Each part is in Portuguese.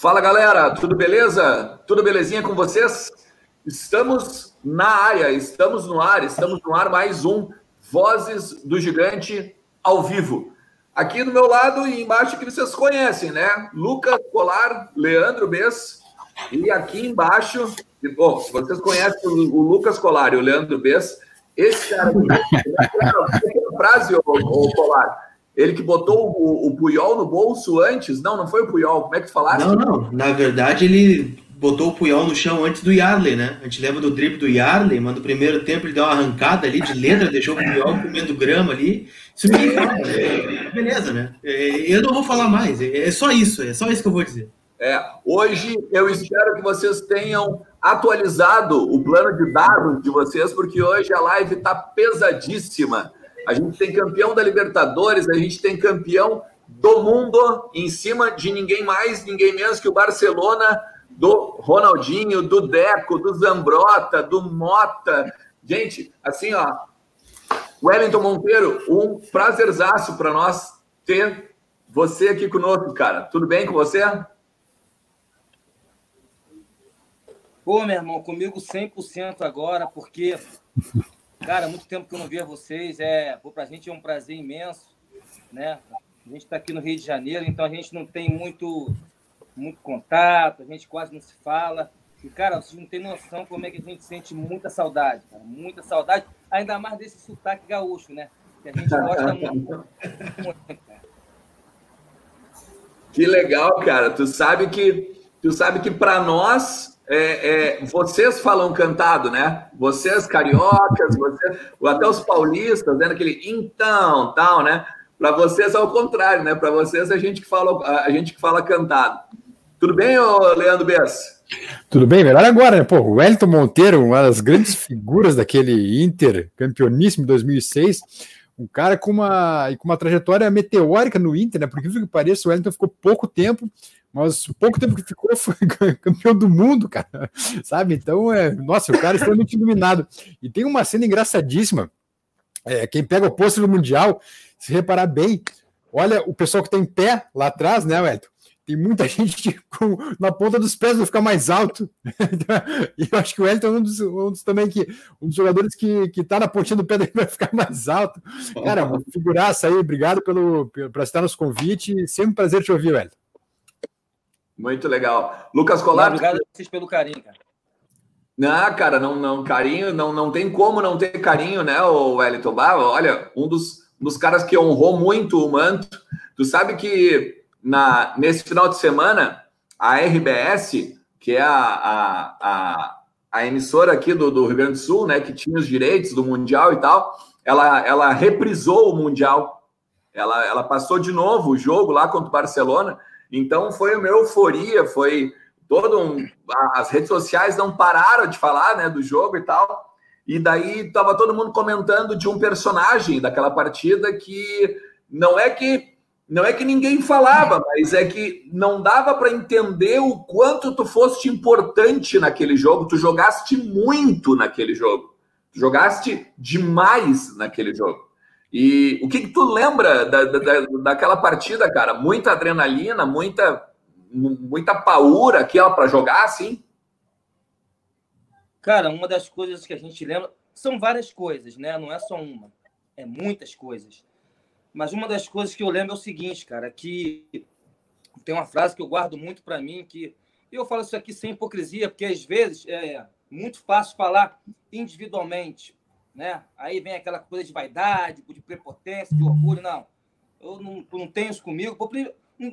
Fala galera, tudo beleza? Tudo belezinha com vocês? Estamos na área, estamos no ar, estamos no ar mais um Vozes do Gigante ao vivo. Aqui do meu lado e embaixo que vocês conhecem, né? Lucas Colar, Leandro Bess e aqui embaixo, bom, se vocês conhecem o, Lucas Colar e o Leandro Bess, esse cara aqui, frase, o, o Colar, ele que botou o, o Puyol no bolso antes? Não, não foi o Puyol. Como é que falaste? Não, não. Na verdade, ele botou o Puyol no chão antes do Yarley, né? A gente lembra do drible do Yarley, mas no primeiro tempo ele deu uma arrancada ali de letra, deixou o Puyol comendo grama ali. Isso que fala, né? Beleza, né? É, eu não vou falar mais. É só isso, é só isso que eu vou dizer. É, hoje eu espero que vocês tenham atualizado o plano de dados de vocês, porque hoje a live está pesadíssima. A gente tem campeão da Libertadores, a gente tem campeão do mundo em cima de ninguém mais, ninguém menos que o Barcelona do Ronaldinho, do Deco, do Zambrota, do Mota. Gente, assim, ó, Wellington Monteiro, um prazerzaço para nós ter você aqui conosco, cara. Tudo bem com você? Pô, meu irmão, comigo 100% agora, porque Cara, muito tempo que eu não via vocês. É, pô, pra gente é um prazer imenso, né? A gente está aqui no Rio de Janeiro, então a gente não tem muito, muito contato, a gente quase não se fala. E, cara, vocês não têm noção como é que a gente sente muita saudade, cara, muita saudade, ainda mais desse sotaque gaúcho, né? Que a gente gosta muito. Que legal, cara. Tu sabe que tu sabe que para nós é, é, vocês falam cantado, né? Vocês cariocas, vocês, até os paulistas, né? Aquele então, tal, né? Para vocês é o contrário, né? Para vocês a gente que fala a gente que fala cantado. Tudo bem, ô Leandro Bess? Tudo bem, melhor agora, né? Pô, o Wellington Monteiro, uma das grandes figuras daquele Inter, campeoníssimo 2006, um cara com uma, com uma trajetória meteórica no Inter, né? Porque, que pareça, o Wellington ficou pouco tempo mas o pouco tempo que ficou foi campeão do mundo, cara, sabe? Então, é, nossa, o cara é extremamente iluminado. E tem uma cena engraçadíssima. É, quem pega o pôster do Mundial, se reparar bem, olha o pessoal que tem tá pé lá atrás, né, Wellington? Tem muita gente com, na ponta dos pés vai ficar mais alto. e eu acho que o Wellington é um dos, um dos, também que um dos jogadores que, que tá na pontinha do pé dele vai ficar mais alto. Cara, figuraça aí, obrigado pelo, por estar nos convite. Sempre um prazer te ouvir, Wellington. Muito legal. Lucas Colar. Obrigado a vocês pelo carinho, cara. Não, cara, não, não, carinho, não, não tem como não ter carinho, né, o Wellington Barro? Olha, um dos, um dos caras que honrou muito o manto. Tu sabe que na, nesse final de semana, a RBS, que é a, a, a, a emissora aqui do, do Rio Grande do Sul, né, que tinha os direitos do Mundial e tal, ela, ela reprisou o Mundial. Ela, ela passou de novo o jogo lá contra o Barcelona então foi uma euforia, foi todo um. As redes sociais não pararam de falar né, do jogo e tal. E daí estava todo mundo comentando de um personagem daquela partida que não é que não é que ninguém falava, mas é que não dava para entender o quanto tu foste importante naquele jogo. Tu jogaste muito naquele jogo. Tu jogaste demais naquele jogo. E o que, que tu lembra da, da, daquela partida, cara? Muita adrenalina, muita, muita paura aquela para jogar, assim? Cara, uma das coisas que a gente lembra são várias coisas, né? Não é só uma, é muitas coisas. Mas uma das coisas que eu lembro é o seguinte, cara, que tem uma frase que eu guardo muito para mim que eu falo isso aqui sem hipocrisia, porque às vezes é muito fácil falar individualmente né? Aí vem aquela coisa de vaidade, de prepotência, de orgulho. Não, eu não, não tenho isso comigo.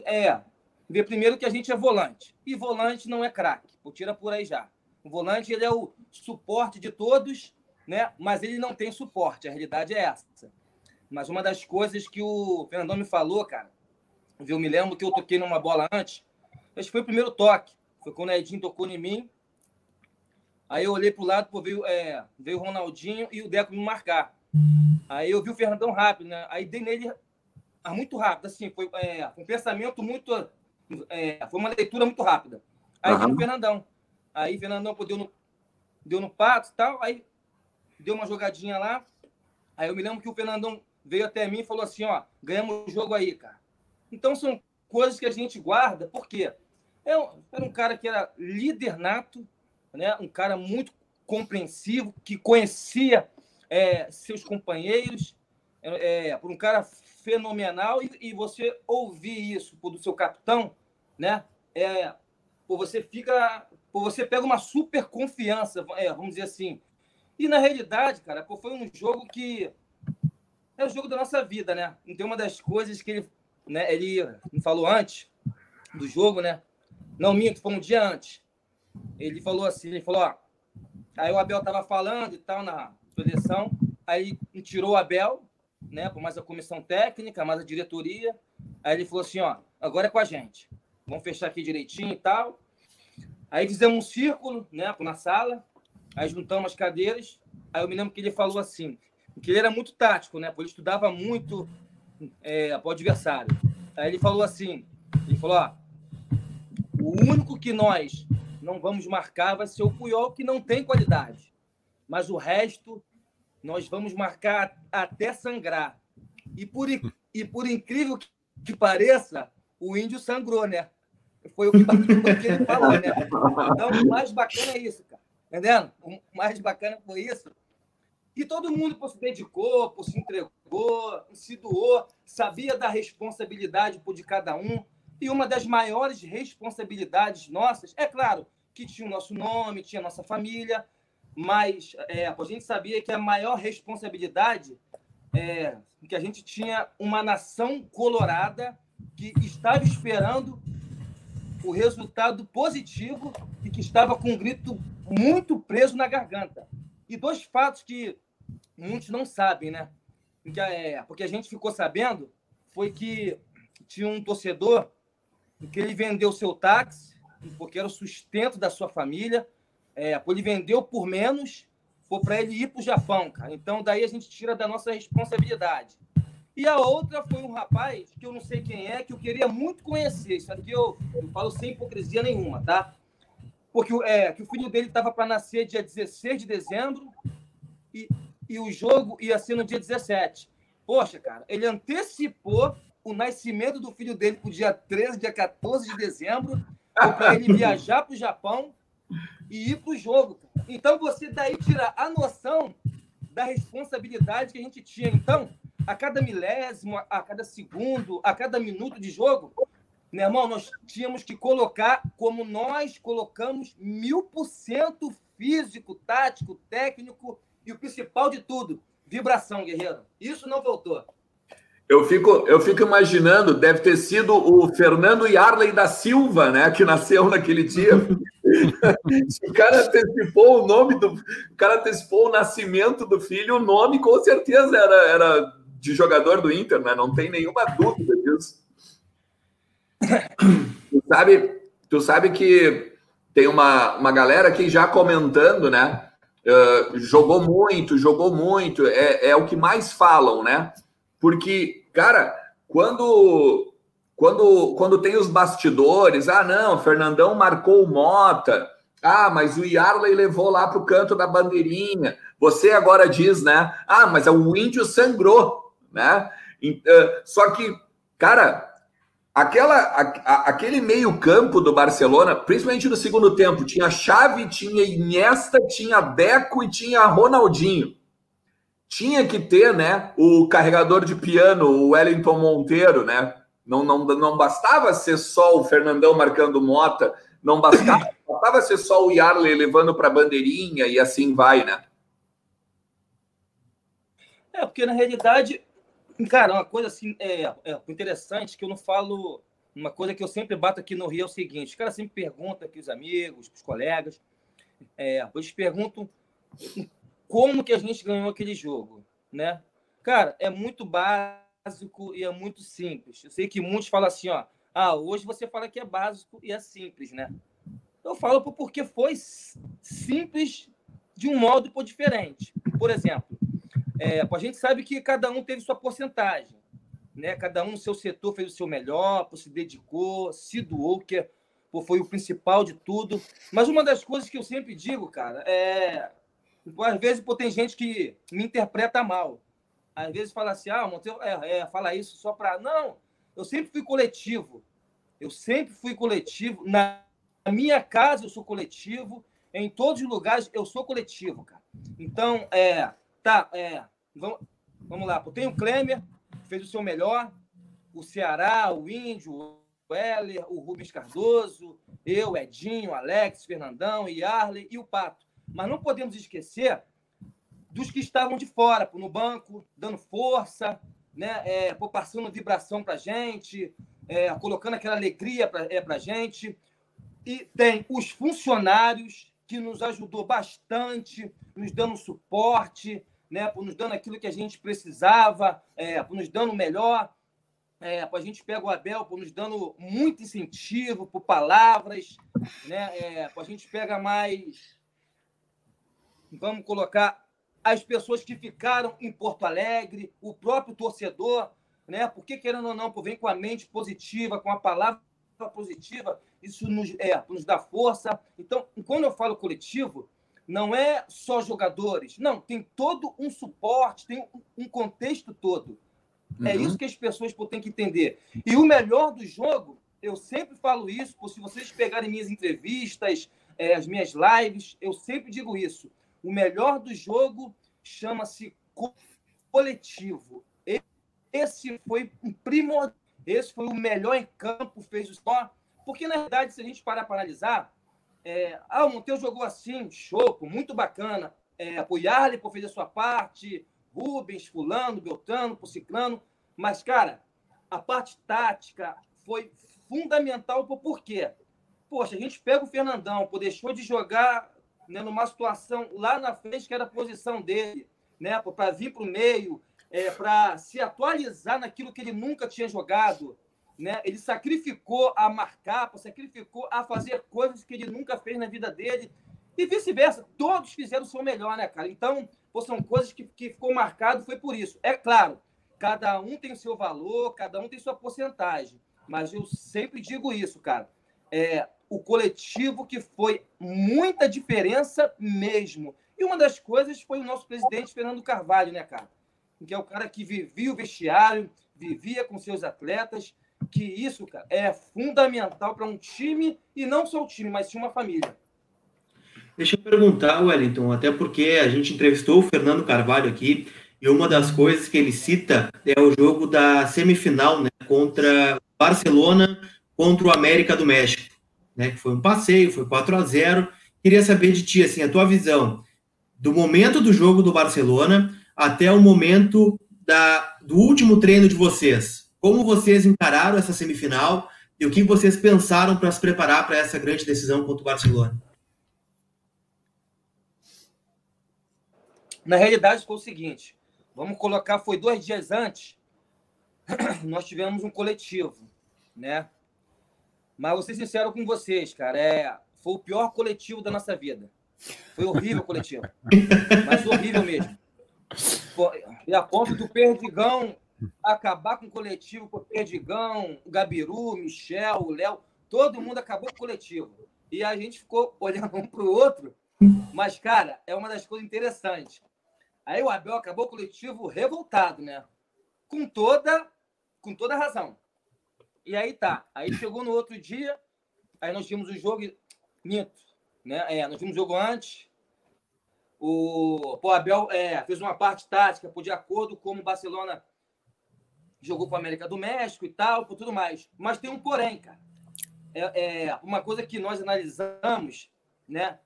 É, ver primeiro que a gente é volante. E volante não é craque. Tira por aí já. O volante ele é o suporte de todos, né? mas ele não tem suporte. A realidade é essa. Mas uma das coisas que o Fernandão me falou, cara, viu? Me lembro que eu toquei numa bola antes. Acho que foi o primeiro toque. Foi quando o Edinho tocou em mim. Aí eu olhei para o lado, pô, veio, é, veio o Ronaldinho e o Deco me marcar. Aí eu vi o Fernandão rápido, né? Aí dei nele muito rápido, assim, foi é, um pensamento muito. É, foi uma leitura muito rápida. Aí uhum. o Fernandão. Aí o Fernandão pô, deu, no, deu no pato e tal, aí deu uma jogadinha lá. Aí eu me lembro que o Fernandão veio até mim e falou assim: ó, ganhamos o jogo aí, cara. Então são coisas que a gente guarda, por quê? Era um, era um cara que era líder nato, né? um cara muito compreensivo, que conhecia é, seus companheiros, é, é, por um cara fenomenal, e, e, você ouvir isso do seu capitão, né? É, você fica, você pega uma super confiança, é, vamos dizer assim. E na realidade, cara, foi um jogo que é o jogo da nossa vida, né? Então uma das coisas que ele, né, ele falou antes do jogo, né? Não minto, foi um dia antes. Ele falou assim, ele falou, ó, aí o Abel tava falando e tal na seleção, aí tirou o Abel, né, por mais a comissão técnica, mais a diretoria. Aí ele falou assim, ó, agora é com a gente. Vamos fechar aqui direitinho e tal. Aí fizemos um círculo, né, na sala. Aí juntamos as cadeiras. Aí eu me lembro que ele falou assim, que ele era muito tático, né? Porque ele estudava muito é, para o adversário. Aí ele falou assim, ele falou, ó, o único que nós não vamos marcar vai ser o Puyol, que não tem qualidade. Mas o resto nós vamos marcar até sangrar. E por, e por incrível que, pareça, o índio sangrou, né? Foi o que, que ele falou, né? Então, o mais bacana é isso, cara. Entendendo? O mais bacana foi isso. E todo mundo se dedicou, se entregou, se doou, sabia da responsabilidade de cada um. E uma das maiores responsabilidades nossas, é claro, que tinha o nosso nome, tinha a nossa família, mas é, a gente sabia que a maior responsabilidade é que a gente tinha uma nação colorada que estava esperando o resultado positivo e que estava com um grito muito preso na garganta. E dois fatos que muitos não sabem, né? Porque, é, a gente ficou sabendo foi que tinha um torcedor que ele vendeu seu táxi, porque era o sustento da sua família, é, ele vendeu por menos, foi para ele ir para o Japão, cara. Então, daí a gente tira da nossa responsabilidade. E a outra foi um rapaz, que eu não sei quem é, que eu queria muito conhecer. Isso aqui eu, eu falo sem hipocrisia nenhuma, tá? Porque é, que o filho dele estava para nascer dia 16 de dezembro e, e o jogo ia ser no dia 17. Poxa, cara, ele antecipou o nascimento do filho dele para o dia 13, dia 14 de dezembro, para ele viajar para o Japão e ir para o jogo. Então, você daí tira a noção da responsabilidade que a gente tinha. Então, a cada milésimo, a cada segundo, a cada minuto de jogo, meu irmão, nós tínhamos que colocar como nós colocamos mil por cento físico, tático, técnico e o principal de tudo, vibração, guerreiro. Isso não voltou. Eu fico, eu fico imaginando, deve ter sido o Fernando Yarley da Silva, né, que nasceu naquele dia. o cara antecipou o nome do. O cara antecipou o nascimento do filho, o nome com certeza era, era de jogador do Inter, né? Não tem nenhuma dúvida disso. Tu sabe, tu sabe que tem uma, uma galera aqui já comentando, né? Uh, jogou muito, jogou muito, é, é o que mais falam, né? Porque, cara, quando quando, quando tem os bastidores, ah, não, Fernandão marcou o Mota, ah, mas o Yarley levou lá para o canto da bandeirinha. Você agora diz, né? Ah, mas o índio sangrou, né? Só que, cara, aquela, a, aquele meio-campo do Barcelona, principalmente no segundo tempo, tinha Xavi, tinha Iniesta, tinha Deco e tinha Ronaldinho tinha que ter, né, o carregador de piano, o Wellington Monteiro, né? Não, não, não bastava ser só o Fernandão marcando mota, não bastava, bastava ser só o Yarley levando para a bandeirinha e assim vai, né? É, porque na realidade, cara, uma coisa assim, é, é interessante que eu não falo. Uma coisa que eu sempre bato aqui no Rio é o seguinte: os caras sempre perguntam aqui, os amigos, os colegas, é, eles perguntam como que a gente ganhou aquele jogo, né? Cara, é muito básico e é muito simples. Eu sei que muitos falam assim, ó, ah, hoje você fala que é básico e é simples, né? Eu falo porque foi simples de um modo por diferente. Por exemplo, é, a gente sabe que cada um teve sua porcentagem, né? Cada um no seu setor fez o seu melhor, se dedicou, se doou, que foi o principal de tudo. Mas uma das coisas que eu sempre digo, cara, é às vezes pô, tem gente que me interpreta mal. Às vezes fala assim, ah, Monteiro é, é, fala isso só para. Não, eu sempre fui coletivo. Eu sempre fui coletivo. Na minha casa eu sou coletivo. Em todos os lugares eu sou coletivo, cara. Então, é, tá, é, vamos, vamos lá. Tem o Klemer, fez o seu melhor. O Ceará, o Índio, o Heller, o Rubens Cardoso, eu, Edinho, Alex, Fernandão, Yarley e o Pato. Mas não podemos esquecer dos que estavam de fora, no banco, dando força, né, é, passando vibração para a gente, é, colocando aquela alegria para é, a gente. E tem os funcionários, que nos ajudou bastante, nos dando suporte, né, por nos dando aquilo que a gente precisava, é, por nos dando o melhor. É, a gente pega o Abel por nos dando muito incentivo, por palavras, né? É, a gente pega mais. Vamos colocar as pessoas que ficaram em Porto Alegre, o próprio torcedor, né? Porque, querendo ou não, vem com a mente positiva, com a palavra positiva, isso nos, é, nos dá força. Então, quando eu falo coletivo, não é só jogadores, não, tem todo um suporte, tem um contexto todo. É uhum. É isso que as pessoas têm que entender. E o melhor do jogo, eu sempre falo isso, se vocês pegarem minhas entrevistas, é, as minhas lives, eu sempre digo isso. O melhor do jogo chama-se coletivo. Esse foi primordial. Esse foi o melhor em campo, fez o só. Porque, na verdade, se a gente parar para analisar, é, ah, o Monteiro jogou assim, show, muito bacana. É, o Yarley fez a sua parte, Rubens, Fulano, Beltrano, Ciclano. Mas, cara, a parte tática foi fundamental. Por quê? Poxa, a gente pega o Fernandão, pô, deixou de jogar né, numa situação lá na frente que era a posição dele, né, para vir para o meio, é, para se atualizar naquilo que ele nunca tinha jogado. Né? Ele sacrificou a marcar, sacrificou a fazer coisas que ele nunca fez na vida dele. E vice-versa, todos fizeram o seu melhor, né, cara? Então, pô, são coisas que, que ficou marcado, foi por isso. É claro, cada um tem o seu valor, cada um tem sua porcentagem. Mas eu sempre digo isso, cara. É, o coletivo que foi muita diferença mesmo. E uma das coisas foi o nosso presidente Fernando Carvalho, né, cara? Que é o cara que vivia o vestiário, vivia com seus atletas, que isso, cara, é fundamental para um time e não só o time, mas sim uma família. Deixa eu perguntar, Wellington, até porque a gente entrevistou o Fernando Carvalho aqui e uma das coisas que ele cita é o jogo da semifinal, né, contra Barcelona contra o América do México né? Que foi um passeio, foi 4 a 0 Queria saber de ti, assim, a tua visão do momento do jogo do Barcelona até o momento da, do último treino de vocês. Como vocês encararam essa semifinal e o que vocês pensaram para se preparar para essa grande decisão contra o Barcelona? Na realidade, foi o seguinte: vamos colocar, foi dois dias antes, nós tivemos um coletivo, né? Mas vou ser sincero com vocês, cara. É, foi o pior coletivo da nossa vida. Foi horrível o coletivo. Mas horrível mesmo. E a ponto do Perdigão acabar com o coletivo, com o Perdigão, o Gabiru, Michel, o Léo, todo mundo acabou com o coletivo. E a gente ficou olhando um para o outro. Mas, cara, é uma das coisas interessantes. Aí o Abel acabou o coletivo revoltado, né? Com toda, com toda razão. E aí tá. Aí chegou no outro dia, aí nós tínhamos o jogo. Minto. Né? É, nós tínhamos o jogo antes. O, o Abel é, fez uma parte tática, por de acordo com o Barcelona jogou com a América do México e tal, por tudo mais. Mas tem um porém, cara. É, é, uma coisa que nós analisamos, né?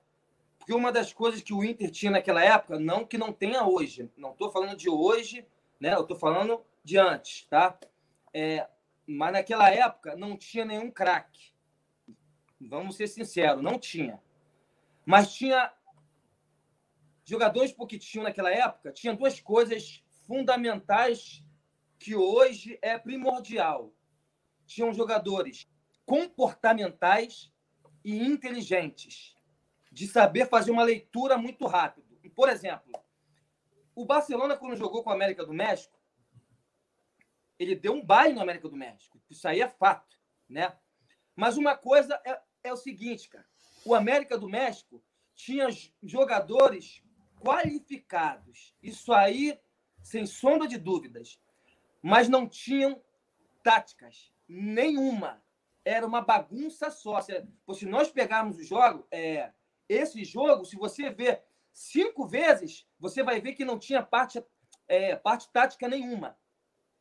Porque uma das coisas que o Inter tinha naquela época, não que não tenha hoje, não estou falando de hoje, né? Eu estou falando de antes, tá? É, mas naquela época não tinha nenhum craque. Vamos ser sinceros, não tinha. Mas tinha jogadores porque tinham naquela época, tinha duas coisas fundamentais que hoje é primordial. Tinham jogadores comportamentais e inteligentes, de saber fazer uma leitura muito rápido. Por exemplo, o Barcelona, quando jogou com a América do México, ele deu um baile no América do México. Isso aí é fato, né? Mas uma coisa é, é o seguinte, cara. O América do México tinha jogadores qualificados. Isso aí, sem sombra de dúvidas. Mas não tinham táticas nenhuma. era uma bagunça só. Se, se nós pegarmos o jogo, é, esse jogo, se você ver cinco vezes, você vai ver que não tinha parte, é, parte tática nenhuma.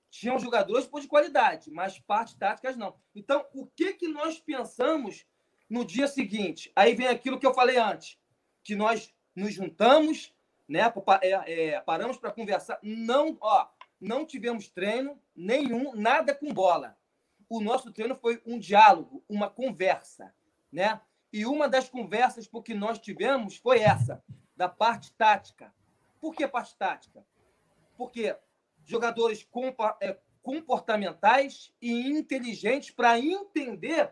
Tinham jogadores por de qualidade, mas partes táticas não. Então, o que, que nós pensamos no dia seguinte? Aí vem aquilo que eu falei antes, que nós nos juntamos, né? É, é, paramos para conversar. Não, ó, não tivemos treino nenhum, nada com bola. O nosso treino foi um diálogo, uma conversa, né? E uma das conversas que nós tivemos foi essa, da parte tática. Por que parte tática? Porque jogadores é, comportamentais e inteligentes para entender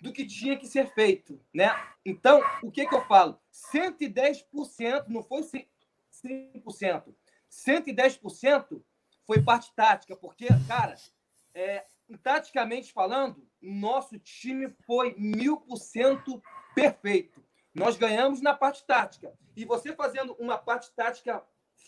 do que tinha que ser feito, né? Então, o que, que eu falo? 110% não foi 100%. 110% foi parte tática, porque, cara, é, taticamente falando, nosso time foi mil por cento perfeito. Nós ganhamos na parte tática. E você fazendo uma parte tática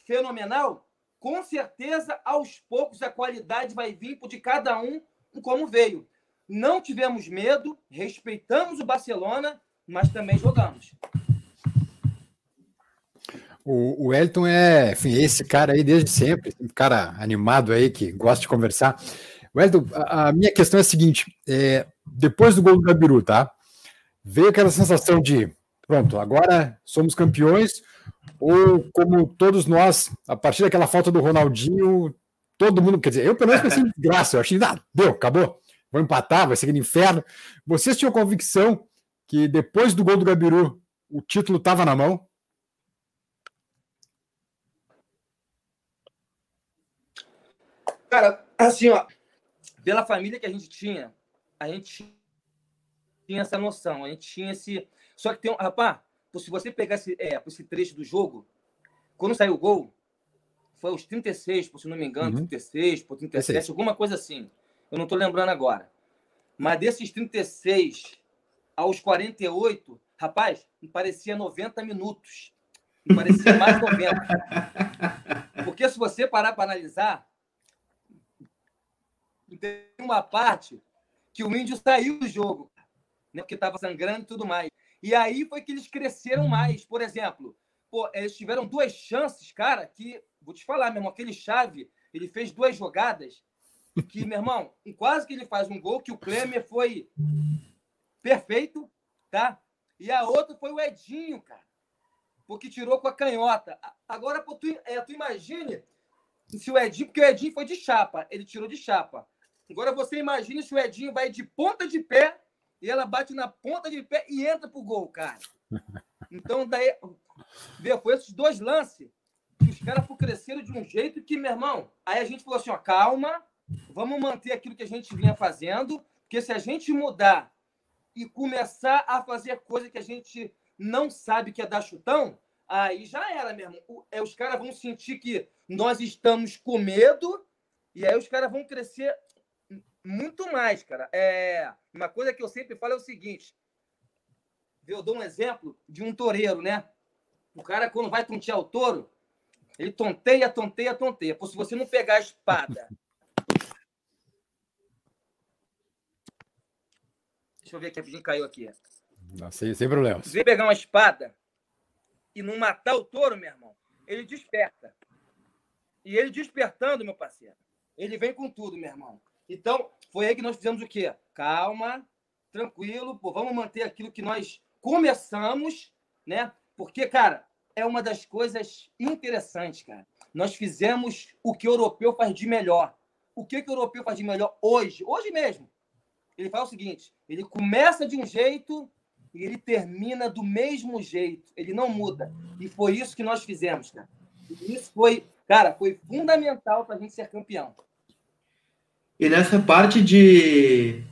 fenomenal, com certeza, aos poucos, a qualidade vai vir de cada um como veio. Não tivemos medo, respeitamos o Barcelona, mas também jogamos. O, o Elton é, enfim, esse cara aí desde sempre, um cara animado aí que gosta de conversar. O Elton, a, a minha questão é a seguinte: é, depois do gol do Gabiru, tá? Veio aquela sensação de pronto, agora somos campeões, ou como todos nós, a partir daquela falta do Ronaldinho, todo mundo, quer dizer, eu pelo menos pensei em graça, eu achei, ah, deu, acabou, vou empatar, vai ser no inferno. Vocês tinham convicção que depois do gol do Gabiru, o título estava na mão? Cara, assim, ó, pela família que a gente tinha, a gente tinha essa noção, a gente tinha esse. Só que tem um. Rapaz, se você pegar esse, é, esse trecho do jogo, quando saiu o gol, foi aos 36, por se não me engano, uhum. 36, por 37, alguma coisa assim. Eu não tô lembrando agora. Mas desses 36 aos 48, rapaz, me parecia 90 minutos. Me parecia mais 90. Porque se você parar para analisar, tem uma parte que o índio saiu do jogo, né? Porque estava sangrando e tudo mais. E aí foi que eles cresceram mais. Por exemplo, pô, eles tiveram duas chances, cara, que, vou te falar, meu irmão, aquele chave, ele fez duas jogadas que, meu irmão, quase que ele faz um gol que o Klemer foi perfeito, tá? E a outra foi o Edinho, cara. Porque tirou com a canhota. Agora, pô, tu, é, tu imagine se o Edinho, porque o Edinho foi de chapa, ele tirou de chapa. Agora você imagine se o Edinho vai de ponta de pé e ela bate na ponta de pé e entra pro gol, cara. Então, daí, vê, foi esses dois lances que os caras cresceram de um jeito que, meu irmão, aí a gente falou assim: ó, calma, vamos manter aquilo que a gente vinha fazendo, porque se a gente mudar e começar a fazer coisa que a gente não sabe que é dar chutão, aí já era mesmo. É, os caras vão sentir que nós estamos com medo e aí os caras vão crescer muito mais, cara. É, uma coisa que eu sempre falo é o seguinte: eu dou um exemplo de um toureiro, né? O cara, quando vai tontear o touro, ele tonteia, tonteia, tonteia. Pô, se você não pegar a espada. Deixa eu ver aqui, rapidinho caiu aqui. Não, sem, sem problema. Se você pegar uma espada e não matar o touro, meu irmão, ele desperta. E ele despertando, meu parceiro, ele vem com tudo, meu irmão. Então, foi aí que nós fizemos o quê? Calma, tranquilo, pô, vamos manter aquilo que nós começamos, né? Porque, cara, é uma das coisas interessantes, cara. Nós fizemos o que o europeu faz de melhor. O que, que o europeu faz de melhor hoje? Hoje mesmo. Ele faz o seguinte: ele começa de um jeito e ele termina do mesmo jeito. Ele não muda. E foi isso que nós fizemos, cara. E isso foi, cara, foi fundamental para a gente ser campeão. E nessa parte de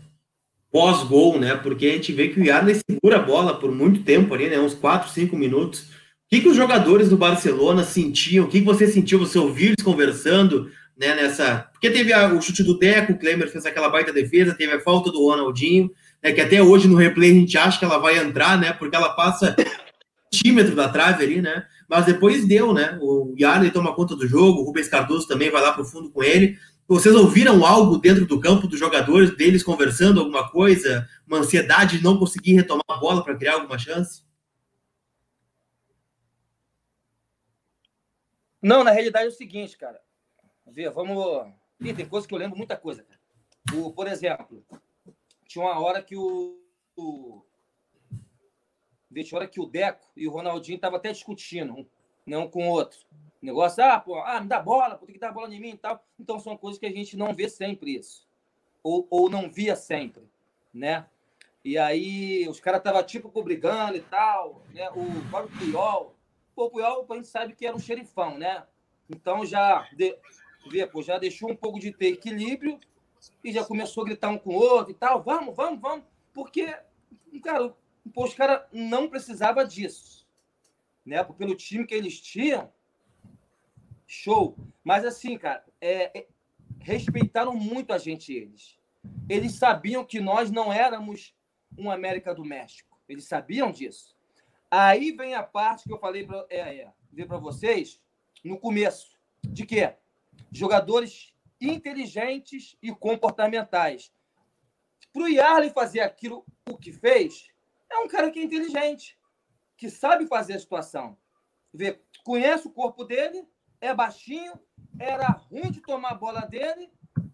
pós-gol, né? Porque a gente vê que o Yarley segura a bola por muito tempo ali, né? Uns 4, 5 minutos. O que, que os jogadores do Barcelona sentiam? O que, que você sentiu? Você ouviu eles conversando né, nessa. Porque teve a, o chute do Deco, o Klemer fez aquela baita defesa, teve a falta do Ronaldinho, né, que até hoje no replay a gente acha que ela vai entrar, né? Porque ela passa centímetro da trave ali, né? Mas depois deu, né? O Yarley toma conta do jogo, o Rubens Cardoso também vai lá pro fundo com ele. Vocês ouviram algo dentro do campo dos jogadores, deles conversando alguma coisa? Uma ansiedade de não conseguir retomar a bola para criar alguma chance? Não, na realidade é o seguinte, cara. Vê, vamos. Ih, tem coisa que eu lembro muita coisa. O, por exemplo, tinha uma hora que o. o... Tinha hora que o Deco e o Ronaldinho estavam até discutindo, um com o outro. Negócio, ah, pô, ah, me dá bola, pô, tem que dar bola em mim e tal. Então são coisas que a gente não vê sempre isso. Ou, ou não via sempre, né? E aí os caras estavam tipo brigando e tal, né? O próprio Puyol. Pô, o Puyol, a gente sabe que era um xerifão, né? Então já, de, vê, pô, já deixou um pouco de ter equilíbrio e já começou a gritar um com o outro e tal. Vamos, vamos, vamos. Porque, cara, pô, os caras não precisavam disso. Né? Pelo time que eles tinham, Show. Mas assim, cara, é, é, respeitaram muito a gente eles. Eles sabiam que nós não éramos um América do México. Eles sabiam disso. Aí vem a parte que eu falei para é, é, vocês no começo. De quê? Jogadores inteligentes e comportamentais. Para o Yarley fazer aquilo o que fez, é um cara que é inteligente, que sabe fazer a situação. Vê, conhece o corpo dele, é baixinho, era ruim de tomar a bola dele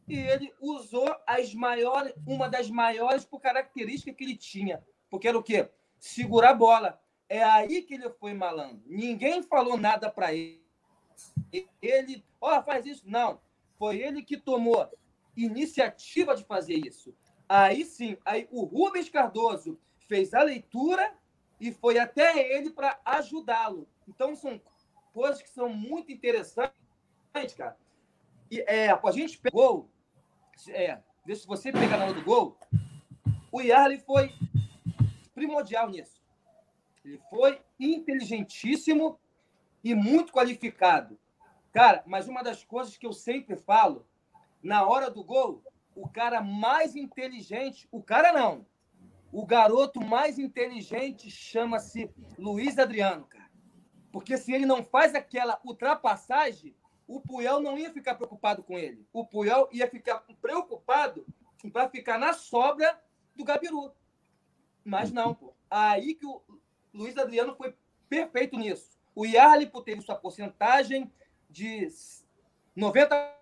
e ele usou as maiores, uma das maiores por característica que ele tinha, porque era o quê? Segurar a bola. É aí que ele foi malandro. Ninguém falou nada para ele. Ele, ó, oh, faz isso. Não. Foi ele que tomou iniciativa de fazer isso. Aí sim, aí o Rubens Cardoso fez a leitura e foi até ele para ajudá-lo. Então são coisas que são muito interessantes, cara. E, é, a gente pegou, é, se você pegar na hora do gol, o Yarley foi primordial nisso. Ele foi inteligentíssimo e muito qualificado. Cara, mas uma das coisas que eu sempre falo, na hora do gol, o cara mais inteligente, o cara não, o garoto mais inteligente chama-se Luiz Adriano, cara. Porque se ele não faz aquela ultrapassagem, o Puyol não ia ficar preocupado com ele. O Puyol ia ficar preocupado para ficar na sobra do Gabiru. Mas não, pô. Aí que o Luiz Adriano foi perfeito nisso. O Yarley teve sua porcentagem de 90%.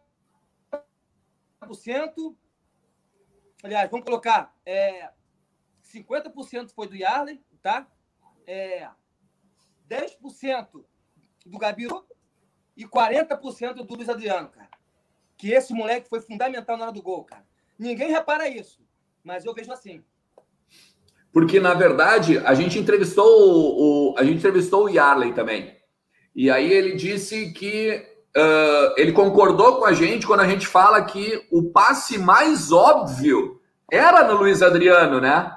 Aliás, vamos colocar é, 50% foi do Yarley, tá? É, 10% do Gabiru e 40% do Luiz Adriano, cara. Que esse moleque foi fundamental na hora do gol, cara. Ninguém repara isso, mas eu vejo assim. Porque, na verdade, a gente entrevistou o, o a gente entrevistou o Yarley também. E aí ele disse que uh, ele concordou com a gente quando a gente fala que o passe mais óbvio era no Luiz Adriano, né?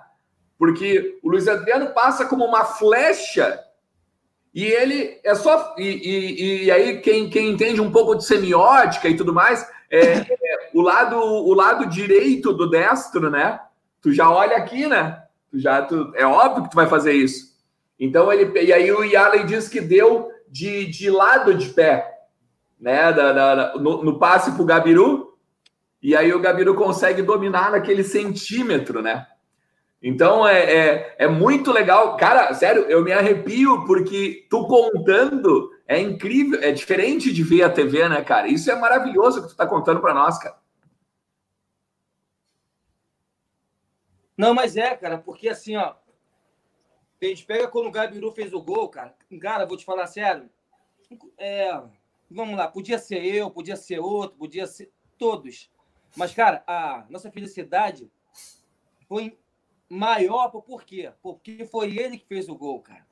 Porque o Luiz Adriano passa como uma flecha e ele é só. E, e, e, aí, quem, quem entende um pouco de semiótica e tudo mais, é, é, o, lado, o lado direito do destro, né? Tu já olha aqui, né? Tu já, tu, é óbvio que tu vai fazer isso. Então ele. E aí o Yaley diz que deu de, de lado de pé, né? Da, da, no, no passe pro Gabiru. E aí o Gabiru consegue dominar naquele centímetro, né? Então é, é, é, muito legal. Cara, sério, eu me arrepio porque tu contando é incrível, é diferente de ver a TV, né, cara? Isso é maravilhoso que tu tá contando para nós, cara. Não, mas é, cara, porque assim, ó. A gente pega quando o Gabiru fez o gol, cara. Cara, vou te falar sério. É, vamos lá, podia ser eu, podia ser outro, podia ser todos. Mas, cara, a nossa felicidade foi maior, por quê? Porque foi ele que fez o gol, cara.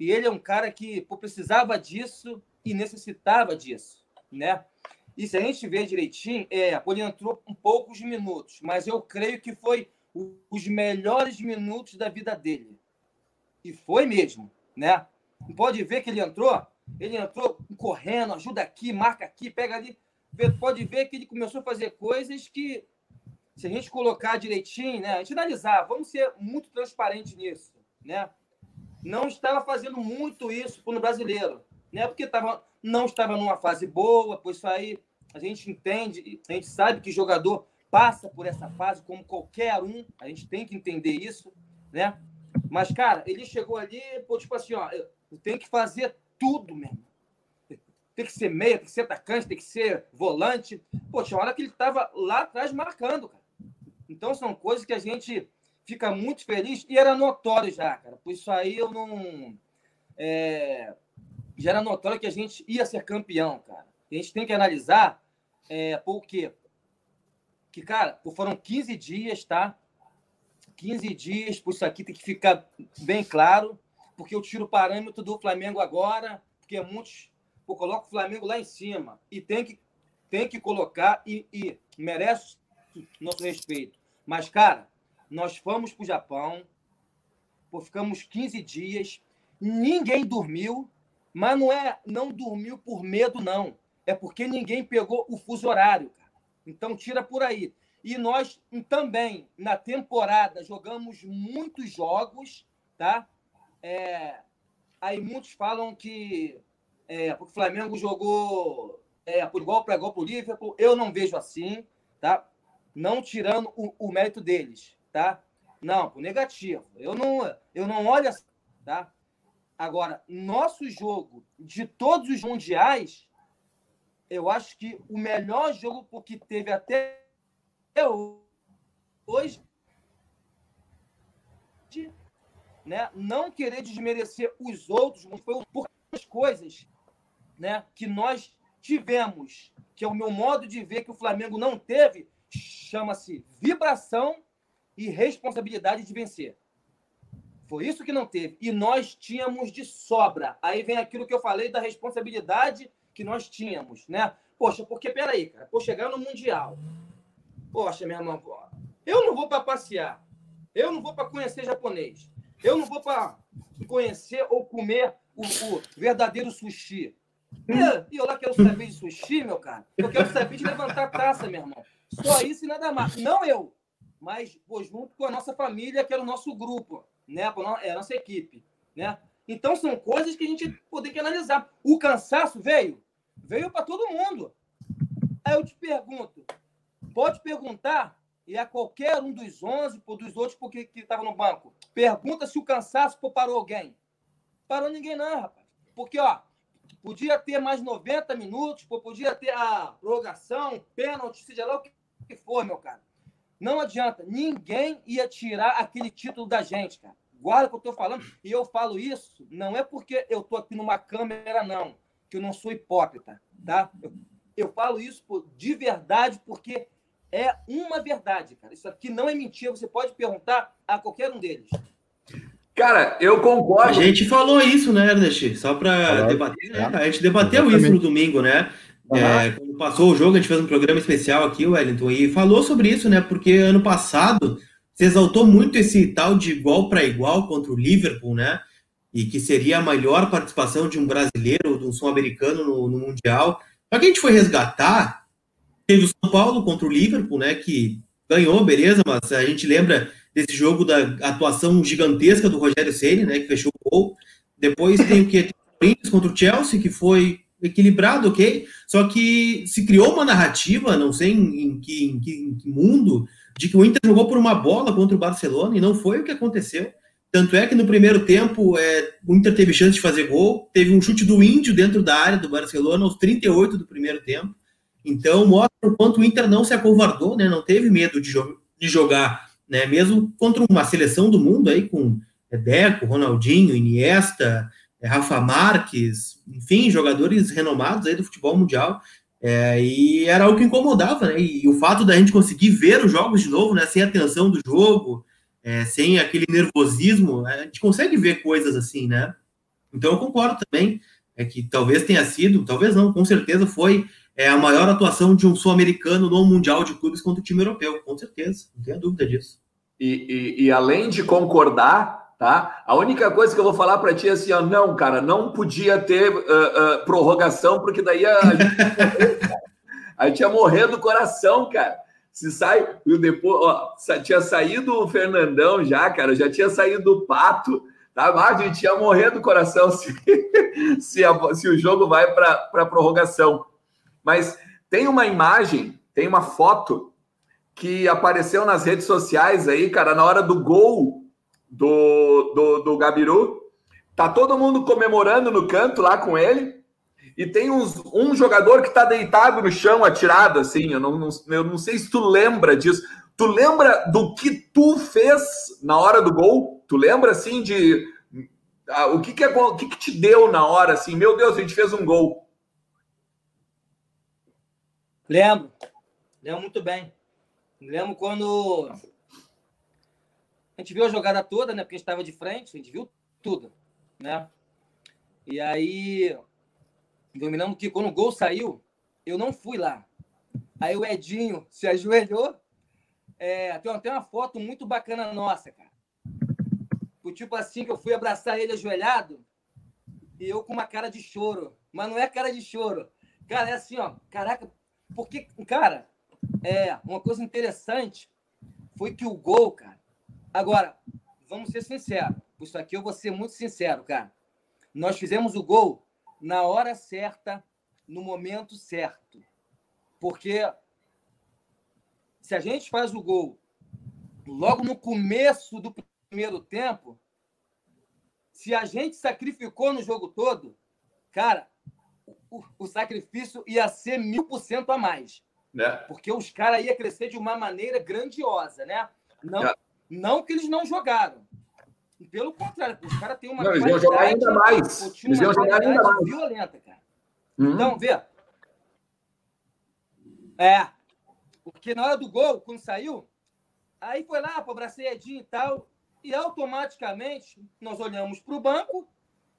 E ele é um cara que pô, precisava disso e necessitava disso, né? E se a gente ver direitinho, é, ele entrou um poucos minutos, mas eu creio que foi os melhores minutos da vida dele. E foi mesmo, né? Pode ver que ele entrou, ele entrou correndo, ajuda aqui, marca aqui, pega ali. Pode ver que ele começou a fazer coisas que se a gente colocar direitinho, né, a gente analisar, vamos ser muito transparentes nisso, né? Não estava fazendo muito isso no brasileiro, né? Porque tava, não estava numa fase boa, pois aí a gente entende, a gente sabe que jogador passa por essa fase como qualquer um, a gente tem que entender isso, né? Mas, cara, ele chegou ali, pô, tipo assim, ó, eu tenho que fazer tudo mesmo. Tem que ser meia, tem que ser atacante, tem que ser volante. Pô, tinha hora que ele estava lá atrás marcando, cara. Então, são coisas que a gente fica muito feliz e era notório já, cara. Por isso aí eu não. É, já era notório que a gente ia ser campeão, cara. a gente tem que analisar é, por quê? Que, cara, foram 15 dias, tá? 15 dias, por isso aqui tem que ficar bem claro, porque eu tiro o parâmetro do Flamengo agora, porque muitos pô, colocam o Flamengo lá em cima e tem que, tem que colocar e, e merece nosso respeito. Mas, cara, nós fomos para o Japão, ficamos 15 dias, ninguém dormiu, mas não é não dormiu por medo, não. É porque ninguém pegou o fuso horário, cara. Então, tira por aí. E nós também, na temporada, jogamos muitos jogos, tá? É, aí muitos falam que é, o Flamengo jogou é, por igual para igual para o Liverpool. Eu não vejo assim, tá? Não tirando o, o, mérito deles, tá? Não, por negativo. Eu não, eu não olho assim, tá? Agora, nosso jogo de todos os mundiais, eu acho que o melhor jogo que teve até hoje, né, não querer desmerecer os outros, foi por as coisas né, que nós tivemos, que é o meu modo de ver que o Flamengo não teve, chama-se vibração e responsabilidade de vencer. Foi isso que não teve. E nós tínhamos de sobra. Aí vem aquilo que eu falei da responsabilidade que nós tínhamos, né? Poxa, porque peraí, cara, por chegar no Mundial, Poxa, meu irmão, eu não vou para passear. Eu não vou para conhecer japonês. Eu não vou para conhecer ou comer o, o verdadeiro sushi. E, eu lá quero saber de sushi, meu cara. Eu quero saber de levantar taça, meu irmão. Só isso e nada mais. Não eu, mas pô, junto com a nossa família, que era o nosso grupo, né? É a nossa equipe, né? Então são coisas que a gente poder que analisar. O cansaço veio, veio para todo mundo. Aí eu te pergunto, Pode perguntar, e a qualquer um dos 11, ou dos outros porque que estavam no banco, pergunta se o cansaço parou alguém. Parou ninguém não, rapaz. Porque, ó, podia ter mais 90 minutos, podia ter a prorrogação, pênalti, seja lá o que for, meu cara. Não adianta, ninguém ia tirar aquele título da gente, cara. Guarda o que eu tô falando. E eu falo isso, não é porque eu tô aqui numa câmera, não, que eu não sou hipócrita, tá? Eu, eu falo isso de verdade porque é uma verdade, cara. Isso aqui não é mentira. Você pode perguntar a qualquer um deles. Cara, eu concordo. A gente falou isso, né, Ernest? Só para debater, né? A gente debateu Exatamente. isso no domingo, né? É, quando passou o jogo, a gente fez um programa especial aqui, Wellington, e falou sobre isso, né? Porque ano passado se exaltou muito esse tal de igual para igual contra o Liverpool, né? E que seria a maior participação de um brasileiro ou de um sul-americano no, no Mundial. Só que a gente foi resgatar Teve o São Paulo contra o Liverpool, né? Que ganhou, beleza, mas a gente lembra desse jogo da atuação gigantesca do Rogério Ceni, né? Que fechou o gol. Depois tem o que? Corinthians contra o Chelsea, que foi equilibrado, ok? Só que se criou uma narrativa, não sei em, em, que, em, que, em, que, mundo, de que o Inter jogou por uma bola contra o Barcelona e não foi o que aconteceu. Tanto é que no primeiro tempo é, o Inter teve chance de fazer gol, teve um chute do Índio dentro da área do Barcelona aos 38 do primeiro tempo. Então, mostra o quanto o Inter não se acovardou, né? Não teve medo de, jo de jogar, né? Mesmo contra uma seleção do mundo aí com Deco, Ronaldinho, Iniesta, é, Rafa Marques, enfim, jogadores renomados aí do futebol mundial. É, e era algo que incomodava, né? E, e, o fato da gente conseguir ver os jogos de novo, né? Sem a tensão do jogo, é, sem aquele nervosismo, a gente consegue ver coisas assim, né? Então eu concordo também, é que talvez tenha sido, talvez não, com certeza foi é a maior atuação de um sul-americano no Mundial de Clubes contra o time europeu, com certeza, não tenho dúvida disso. E, e, e além de concordar, tá? A única coisa que eu vou falar para ti é assim, ó, não, cara, não podia ter uh, uh, prorrogação, porque daí a, gente, a gente ia morrer do coração, cara. Se sai, depois, ó, tinha saído o Fernandão já, cara, já tinha saído o Pato, tá? Mas a gente ia morrer do coração se, se, a, se o jogo vai para prorrogação. Mas Tem uma imagem, tem uma foto que apareceu nas redes sociais aí, cara, na hora do gol do, do, do Gabiru. Tá todo mundo comemorando no canto lá com ele. E tem uns, um jogador que tá deitado no chão, atirado, assim. Eu não, não, eu não sei se tu lembra disso. Tu lembra do que tu fez na hora do gol? Tu lembra, assim, de... Ah, o que que, é, o que que te deu na hora, assim? Meu Deus, a gente fez um gol. Lembro. Lembro muito bem. Lembro quando a gente viu a jogada toda, né? Porque a gente estava de frente, a gente viu tudo, né? E aí, eu me lembro que quando o gol saiu, eu não fui lá. Aí o Edinho se ajoelhou. É, tem até uma foto muito bacana nossa, cara. O tipo assim que eu fui abraçar ele ajoelhado e eu com uma cara de choro. Mas não é cara de choro. Cara, é assim, ó. Caraca, porque, cara, é, uma coisa interessante foi que o gol, cara. Agora, vamos ser sinceros. Isso aqui eu vou ser muito sincero, cara. Nós fizemos o gol na hora certa, no momento certo. Porque se a gente faz o gol logo no começo do primeiro tempo, se a gente sacrificou no jogo todo, cara, o, o sacrifício ia ser mil por cento a mais. Né? Porque os caras iam crescer de uma maneira grandiosa, né? Não, é. Não que eles não jogaram. Pelo contrário, os caras têm uma. Não, eles iam jogar ainda mais. Eles iam jogar ainda mais. violenta, cara. Uhum. Então, vê. É. Porque na hora do gol, quando saiu, aí foi lá para abracei Edinho e tal. E automaticamente nós olhamos para o banco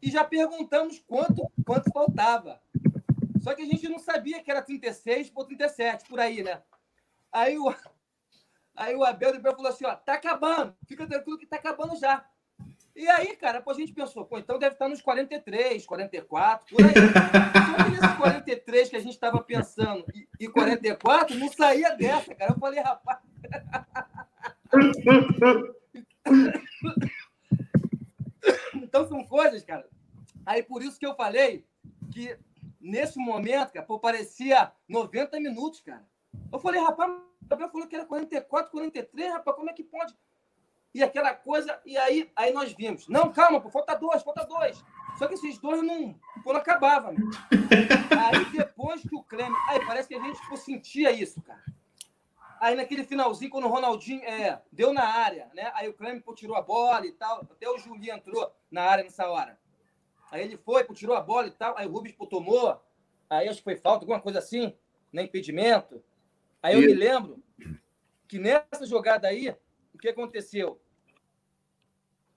e já perguntamos quanto, quanto faltava. Só que a gente não sabia que era 36 por 37, por aí, né? Aí o, aí o Abel depois falou assim: ó, tá acabando, fica tranquilo que tá acabando já. E aí, cara, a gente pensou, pô, então deve estar nos 43, 44, por aí. Só que nesses 43 que a gente estava pensando e, e 44, não saía dessa, cara. Eu falei, rapaz. então são coisas, cara. Aí por isso que eu falei que nesse momento, cara, pô, parecia 90 minutos, cara. Eu falei, rapaz, Gabriel falou que era 44, 43, rapaz, como é que pode? E aquela coisa, e aí, aí nós vimos. Não, calma, pô, falta dois, falta dois. Só que esses dois não, pô, não acabava, meu. Aí depois que o Creme. Aí parece que a gente pô, sentia isso, cara. Aí naquele finalzinho, quando o Ronaldinho é, deu na área, né? Aí o Creme pô, tirou a bola e tal. Até o Julinho entrou na área nessa hora. Aí ele foi, tirou a bola e tal. Aí o Rubens pô, tomou. Aí acho que foi falta, alguma coisa assim, né? Impedimento. Aí eu e... me lembro que nessa jogada aí, o que aconteceu?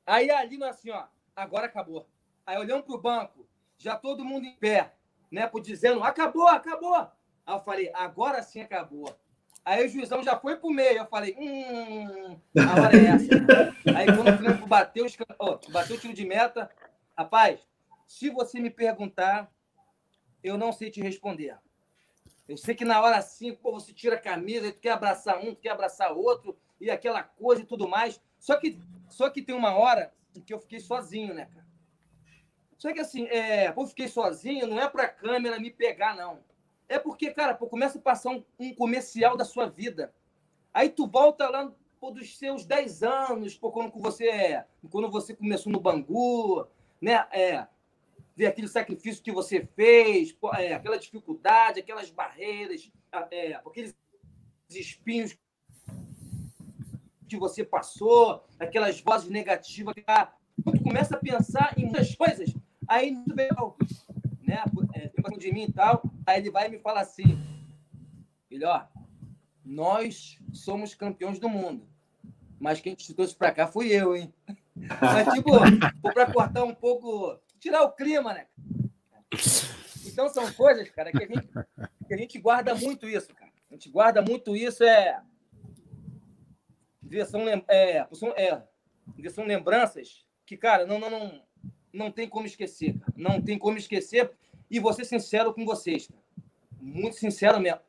Aí ali, assim, ó, agora acabou. Aí olhando para o banco, já todo mundo em pé, né? Por dizendo, acabou, acabou. Aí eu falei, agora sim acabou. Aí o juizão já foi pro meio. Eu falei, hum, a hora é essa. Aí quando o Flamengo bateu, bateu o tiro de meta, rapaz, se você me perguntar, eu não sei te responder. Eu sei que na hora assim, pô, você tira a camisa, tu quer abraçar um, tu quer abraçar outro, e aquela coisa e tudo mais. Só que, só que tem uma hora que eu fiquei sozinho, né, cara? Só que assim, é, eu fiquei sozinho, não é pra câmera me pegar, não. É porque, cara, pô, começa a passar um, um comercial da sua vida. Aí tu volta lá pô, dos seus 10 anos, pô, quando você, quando você começou no Bangu, né? É, ver aquele sacrifício que você fez, é, aquela dificuldade, aquelas barreiras, é, aqueles espinhos que você passou, aquelas vozes negativas. Tá? Quando começa a pensar em muitas coisas, aí vê, né, é, de mim e tal, aí ele vai e me fala assim, filho, nós somos campeões do mundo, mas quem te trouxe para cá fui eu, hein? Mas, tipo, para cortar um pouco tirar o clima, né? Então são coisas, cara, que a gente, que a gente guarda muito isso, cara. A gente guarda muito isso, é. São, é, são, é, são lembranças que, cara, não, não, não, não tem como esquecer, cara. Não tem como esquecer. E vou ser sincero com vocês, cara. Muito sincero mesmo.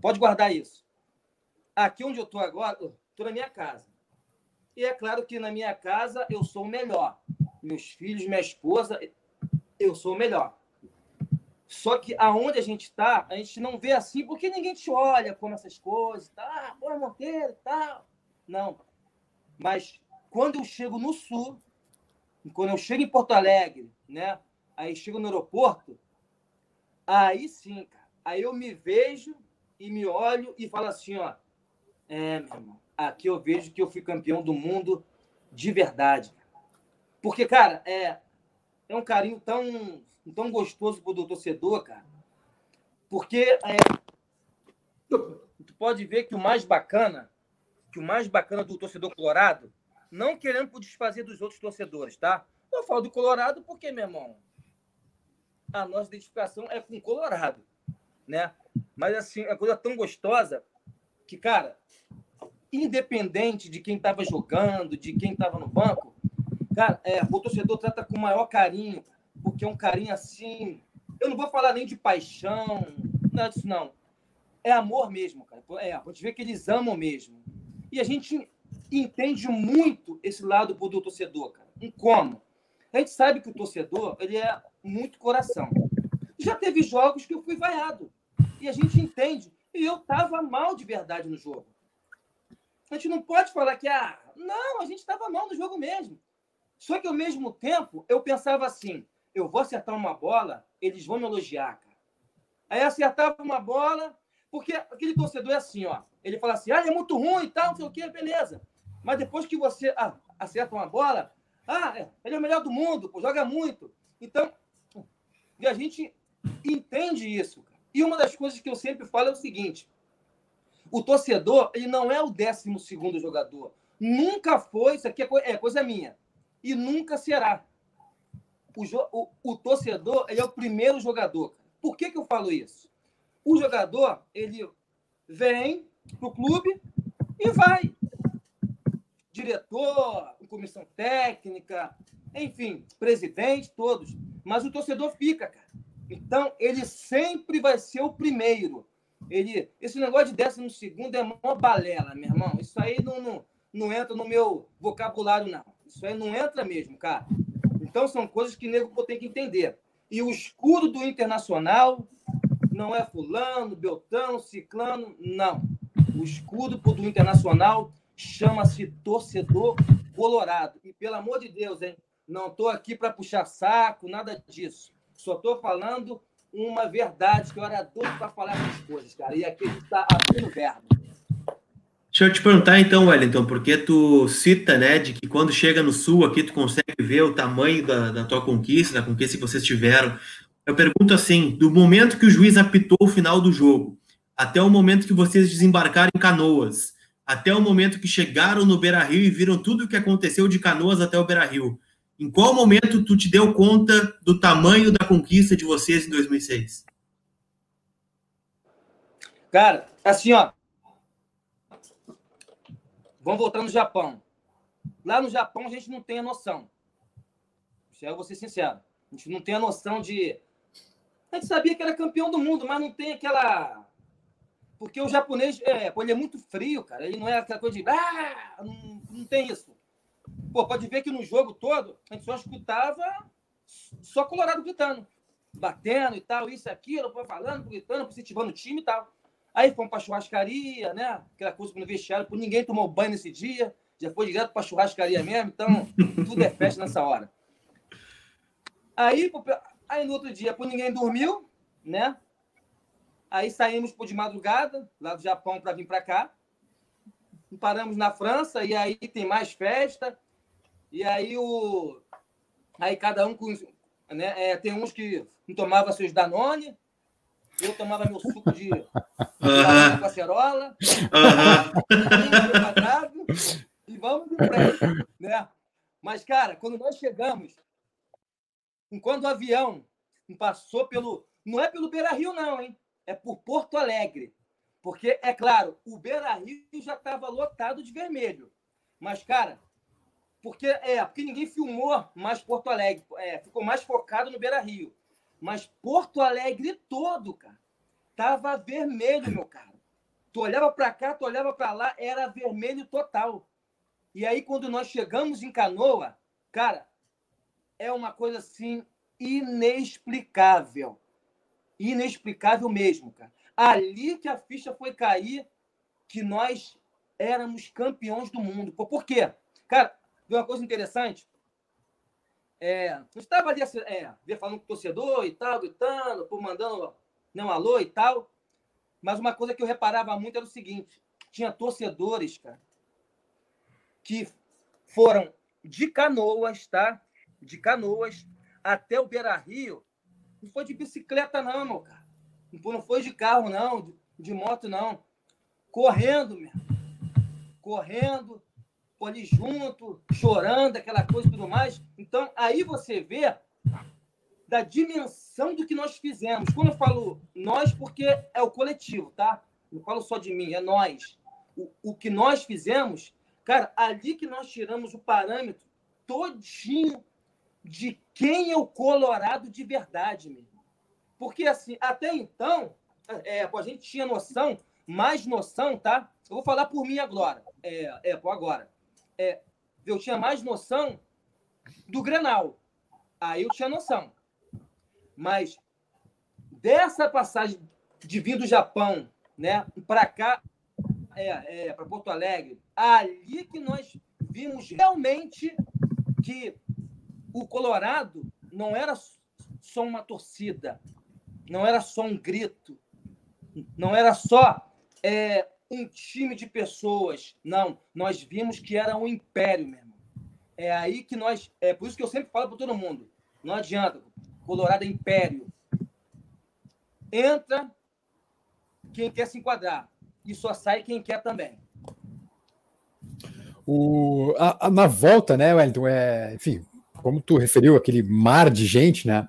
Pode guardar isso. Aqui onde eu tô agora, tô na minha casa. E é claro que na minha casa eu sou o melhor meus filhos, minha esposa, eu sou o melhor. Só que aonde a gente está, a gente não vê assim, porque ninguém te olha como essas coisas, tá? Ah, pô, Monteiro e tal. Não. Mas quando eu chego no sul, quando eu chego em Porto Alegre, né? Aí chego no aeroporto, aí sim, cara. Aí eu me vejo e me olho e falo assim, ó. É, meu irmão, aqui eu vejo que eu fui campeão do mundo de verdade. Porque, cara, é, é um carinho tão, tão gostoso pro torcedor, cara. Porque é, tu, pode ver que o mais bacana, que o mais bacana do torcedor colorado não querendo desfazer dos outros torcedores, tá? Eu falo do Colorado porque, meu irmão, a nossa identificação é com o Colorado, né? Mas, assim, é coisa tão gostosa que, cara, independente de quem estava jogando, de quem estava no banco, cara, é, o torcedor trata com o maior carinho, porque é um carinho assim. Eu não vou falar nem de paixão, nada disso, não. É amor mesmo, cara. É, a gente vê que eles amam mesmo. E a gente entende muito esse lado do torcedor, cara. Em como? A gente sabe que o torcedor ele é muito coração. Já teve jogos que eu fui vaiado. E a gente entende. E eu tava mal de verdade no jogo. A gente não pode falar que, ah, não, a gente estava mal no jogo mesmo. Só que ao mesmo tempo, eu pensava assim: eu vou acertar uma bola, eles vão me elogiar, cara. Aí acertava uma bola, porque aquele torcedor é assim, ó. Ele fala assim: ah, é muito ruim e tal, não sei o quê, beleza. Mas depois que você ah, acerta uma bola, ah, é, ele é o melhor do mundo, joga muito. Então, e a gente entende isso. E uma das coisas que eu sempre falo é o seguinte: o torcedor, ele não é o 12 segundo jogador. Nunca foi, isso aqui é, é coisa minha. E nunca será. O, o, o, torcedor, é o primeiro jogador. Por que, que eu falo isso? O jogador, ele vem pro clube e vai diretor, comissão técnica, enfim, presidente, todos. Mas o torcedor fica, cara. Então, ele sempre vai ser o primeiro. Ele, esse negócio de décimo segundo é mó balela, meu irmão. Isso aí não, não, não entra no meu vocabulário, não. Isso aí não entra mesmo, cara. Então, são coisas que o nego tem que entender. E o escudo do Internacional não é fulano, beltano, ciclano, não. O escudo do Internacional chama-se torcedor colorado. E pelo amor de Deus, hein? Não estou aqui para puxar saco, nada disso. Só estou falando uma verdade, que eu era doido para falar essas coisas, cara. E aqui está abrindo verbo. Deixa eu te perguntar então, Wellington, porque tu cita, né, de que quando chega no sul aqui tu consegue ver o tamanho da, da tua conquista, da conquista que vocês tiveram. Eu pergunto assim, do momento que o juiz apitou o final do jogo, até o momento que vocês desembarcaram em Canoas, até o momento que chegaram no Beira Rio e viram tudo o que aconteceu de Canoas até o Beira Rio. Em qual momento tu te deu conta do tamanho da conquista de vocês em 2006? Cara, assim, ó. Vamos voltar no Japão. Lá no Japão a gente não tem a noção. Eu vou ser sincero. A gente não tem a noção de. A gente sabia que era campeão do mundo, mas não tem aquela porque o japonês, é, ele é muito frio, cara. Ele não é aquela coisa de. Ah! Não, não tem isso. Pô, pode ver que no jogo todo, a gente só escutava só Colorado gritando. Batendo e tal, isso, aquilo, falando, gritando, incentivando o time e tal. Aí fomos pra churrascaria, né? Aquela coisa no vestiário, por ninguém tomou banho nesse dia. Já foi direto pra churrascaria mesmo, então tudo é festa nessa hora. Aí, aí no outro dia, por ninguém dormiu, né? Aí saímos por de madrugada, lá do Japão, para vir para cá. Paramos na França, e aí tem mais festa. E aí o. Aí cada um com. Né, é, tem uns que não tomava seus Danone, eu tomava meu suco de, de cacerola, uhum. e vamos de frente, né? Mas, cara, quando nós chegamos, enquanto o avião passou pelo. Não é pelo Beira Rio, não, hein? é por Porto Alegre. Porque, é claro, o Beira Rio já estava lotado de vermelho. Mas, cara, porque, é, porque ninguém filmou mais Porto Alegre. É, ficou mais focado no Beira Rio. Mas Porto Alegre todo, cara, tava vermelho, meu cara. Tu olhava para cá, tu olhava para lá, era vermelho total. E aí, quando nós chegamos em Canoa, cara, é uma coisa assim inexplicável inexplicável mesmo, cara. Ali que a ficha foi cair, que nós éramos campeões do mundo. Por quê? Cara, uma coisa interessante. É, estava ali é, falando com o torcedor e tal, gritando, por mandando não um alô e tal. Mas uma coisa que eu reparava muito era o seguinte: tinha torcedores, cara, que foram de canoas, tá? De canoas até o Beira Rio. Não foi de bicicleta, não, meu cara. Não foi de carro, não, de, de moto, não. Correndo, meu. Correndo, ali junto, chorando, aquela coisa e tudo mais. Então, aí você vê da dimensão do que nós fizemos. Quando eu falo nós, porque é o coletivo, tá? Não falo só de mim, é nós. O, o que nós fizemos, cara, ali que nós tiramos o parâmetro todinho de quem é o Colorado de verdade, mesmo. Porque, assim, até então, é, a gente tinha noção, mais noção, tá? Eu vou falar por mim agora. É, é por agora. É, eu tinha mais noção do Grenal. Aí eu tinha noção. Mas dessa passagem de vir do Japão, né, para cá, é, é para Porto Alegre, ali que nós vimos realmente que o Colorado não era só uma torcida, não era só um grito, não era só é, um time de pessoas. Não, nós vimos que era um império mesmo. É aí que nós. É por isso que eu sempre falo para todo mundo: não adianta, Colorado é império. Entra quem quer se enquadrar e só sai quem quer também. O, a, a, na volta, né, Wellington? É, enfim, como tu referiu, aquele mar de gente, né?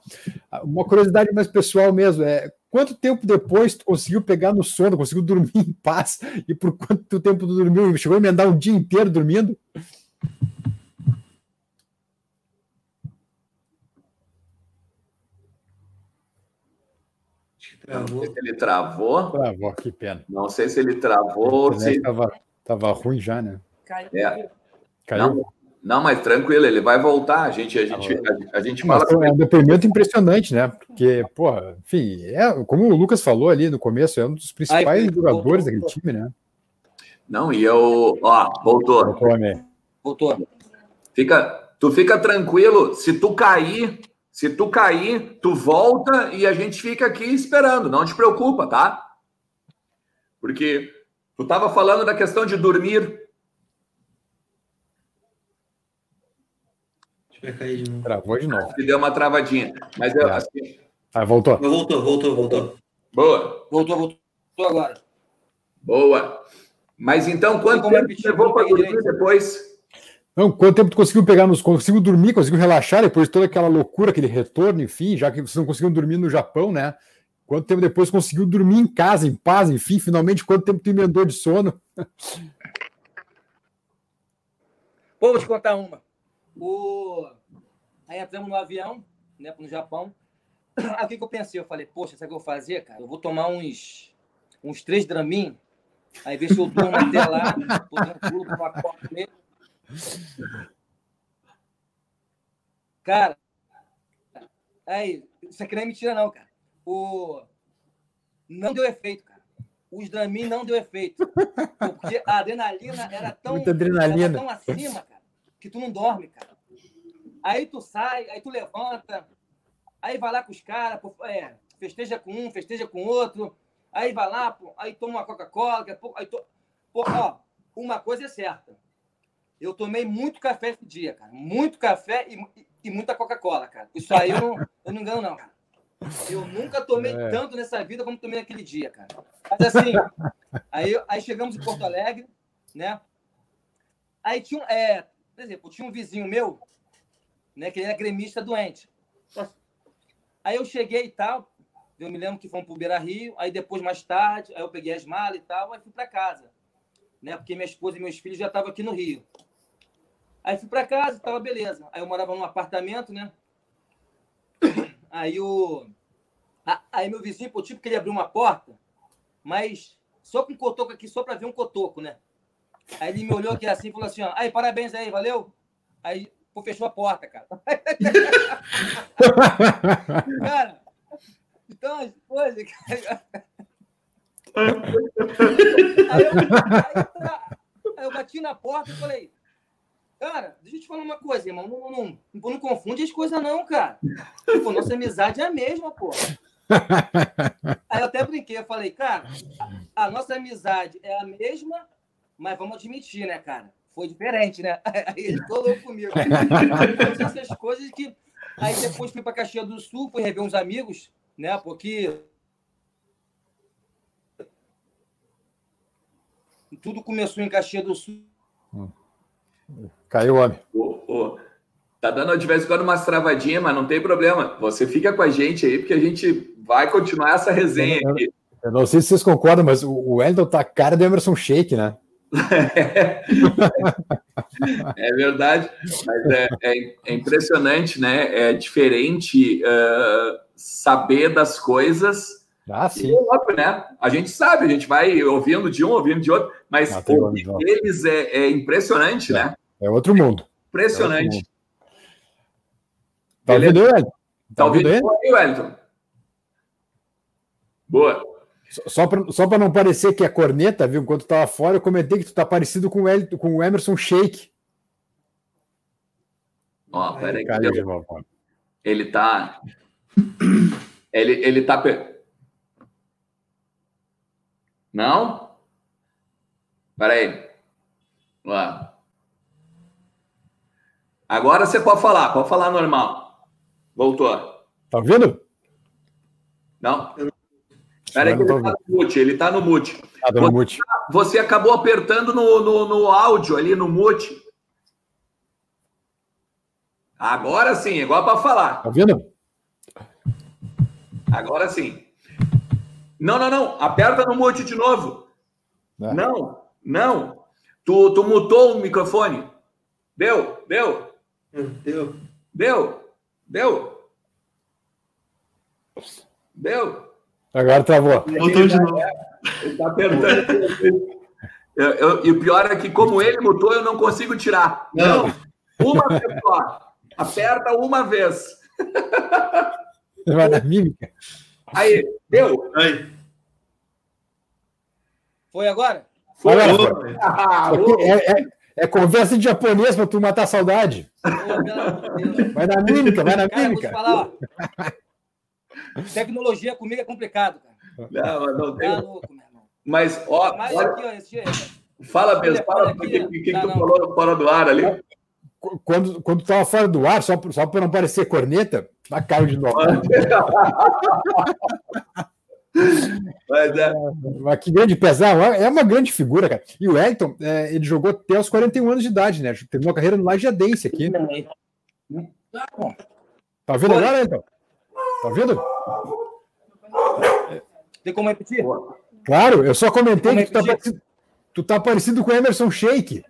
Uma curiosidade mais pessoal mesmo é quanto tempo depois tu conseguiu pegar no sono, conseguiu dormir em paz? E por quanto tempo tu dormiu? Chegou a emendar um dia inteiro dormindo? Não sei se ele travou. Travou, que pena. Não sei se ele travou. Se... Tava, tava ruim já, né? Caiu. É. Caiu. Não, não, mas tranquilo, ele vai voltar. A gente, a gente, a, a gente fala. é um depoimento impressionante, né? Porque, porra, enfim, é, como o Lucas falou ali no começo, é um dos principais Ai, jogadores voltou, daquele time, né? Não, e eu. Ó, voltou. Voltou, voltou. Fica, tu fica tranquilo, se tu cair, se tu cair, tu volta e a gente fica aqui esperando, não te preocupa, tá? Porque tu estava falando da questão de dormir. Vai cair de novo. Travou de novo. Se deu uma travadinha. Mas eu, é. assim... Ah, voltou. Voltou, voltou, voltou. Boa. Voltou, voltou agora. Boa. Mas então, quanto tempo levou para dormir depois? Não, quanto tempo tu conseguiu pegar nos. Conseguiu dormir, conseguiu relaxar depois de toda aquela loucura, aquele retorno, enfim, já que vocês não conseguiram dormir no Japão, né? Quanto tempo depois conseguiu dormir em casa, em paz, enfim, finalmente, quanto tempo tu emendou de sono? Pô, vou te contar uma. O... Aí entramos no avião, né, no Japão. Aí o que, que eu pensei? Eu falei, poxa, sabe o que eu vou fazer, cara? Eu vou tomar uns, uns três dramin, aí ver se eu durmo até lá, com uma copa mesmo Cara, aí, isso aqui não é mentira, não, cara. O... Não deu efeito, cara. Os Dramin não deu efeito. Porque a adrenalina era tão, Muita adrenalina. Era tão acima, cara, que tu não dorme, cara. Aí tu sai, aí tu levanta, aí vai lá com os caras, é, festeja com um, festeja com outro, aí vai lá, pô, aí toma uma Coca-Cola, aí to... pô, ó, uma coisa é certa. Eu tomei muito café esse dia, cara. Muito café e, e muita Coca-Cola, cara. Isso aí eu não, eu não engano, não, cara. Eu nunca tomei é. tanto nessa vida como tomei naquele dia, cara. Mas assim, aí, aí chegamos em Porto Alegre, né? Aí tinha, é, por exemplo, tinha um vizinho meu, né, que ele era gremista doente. Aí eu cheguei e tal, eu me lembro que fomos pro Beira Rio, aí depois, mais tarde, aí eu peguei as malas e tal, aí fui para casa, né, porque minha esposa e meus filhos já estavam aqui no Rio. Aí fui para casa, tava beleza. Aí eu morava num apartamento, né? Aí o. Aí meu vizinho, pô, tipo, queria abrir uma porta, mas só com cotoco aqui, só para ver um cotoco, né? Aí ele me olhou aqui assim e falou assim: ó, aí, parabéns aí, valeu? Aí, pô, fechou a porta, cara. cara, Então, as coisas. aí, eu, aí, aí eu bati na porta e falei, cara, deixa eu te falar uma coisa, irmão. Não, não, não, não confunde as coisas, não, cara. Pô, nossa amizade é a mesma, pô. Aí eu até brinquei, eu falei, cara, a nossa amizade é a mesma, mas vamos admitir, né, cara? Foi diferente, né? Aí ele falou comigo. Então, essas coisas que. Aí depois fui para Caxias do Sul, fui rever uns amigos, né? Porque tudo começou em Caxias do Sul. Caiu o homem. Ô, ô, tá dando de vez em quando umas travadinhas, mas não tem problema. Você fica com a gente aí, porque a gente vai continuar essa resenha aqui. Eu não sei se vocês concordam, mas o Wellington tá a cara do Emerson Shake, né? É verdade, mas é, é, é, impressionante, né? É diferente uh, saber das coisas. Ah, sim. óbvio, né? A gente sabe, a gente vai ouvindo de um, ouvindo de outro, mas ah, ouvir eles é, é impressionante, é. né? É outro mundo. Impressionante. Mundo. Tá ouvindo, Wellington? Tá, tá ouvindo Wellington? Boa. Só para só não parecer que é corneta, viu? Enquanto tava fora, eu comentei que tu tá parecido com o, El, com o Emerson Shake. Ó, peraí. Ele tá. Ele, ele tá. Não? Peraí. Lá. Agora você pode falar, pode falar normal. Voltou. Tá ouvindo? Não? Peraí que ele tá no mute, ele tá no mute. Tá no mute. Você acabou apertando no, no, no áudio ali no mute. Agora sim, igual para falar. Tá vendo? Agora sim. Não, não, não. Aperta no mute de novo. É. Não, não. Tu, tu mutou o microfone. Deu, deu. Deu. Deu, deu. Deu. Agora travou. Botou de novo. Ele tá apertando. Eu, eu, e o pior é que, como ele mutou, eu não consigo tirar. Não. não. Uma vez só. Aperta uma vez. Vai na mímica. Aí, deu. Aí. Foi agora? Foi. agora. Ah, é, é, é, conversa de japonês para tu matar a saudade. vai na mímica, vai na Cara, mímica. Vou te falar, ó. Tecnologia comigo é complicado, cara. Não, mas não tem. Tá louco, meu irmão. Mas, ó. Mas olha... aqui, ó, esse... Fala mesmo, fala o que, que, que, tu falou fora do ar ali. Quando, quando tava fora do ar, só, só para não parecer corneta, tá caro de novo. Mas, é. Mas que grande pesar, é uma grande figura, cara. E o Elton, é, ele jogou até os 41 anos de idade, né? Terminou a carreira no Lajadense aqui. Tá vendo agora, Elton? Tá vendo? Tem como repetir? Claro, eu só comentei que tu tá, parecido, tu tá parecido com o Emerson Shake.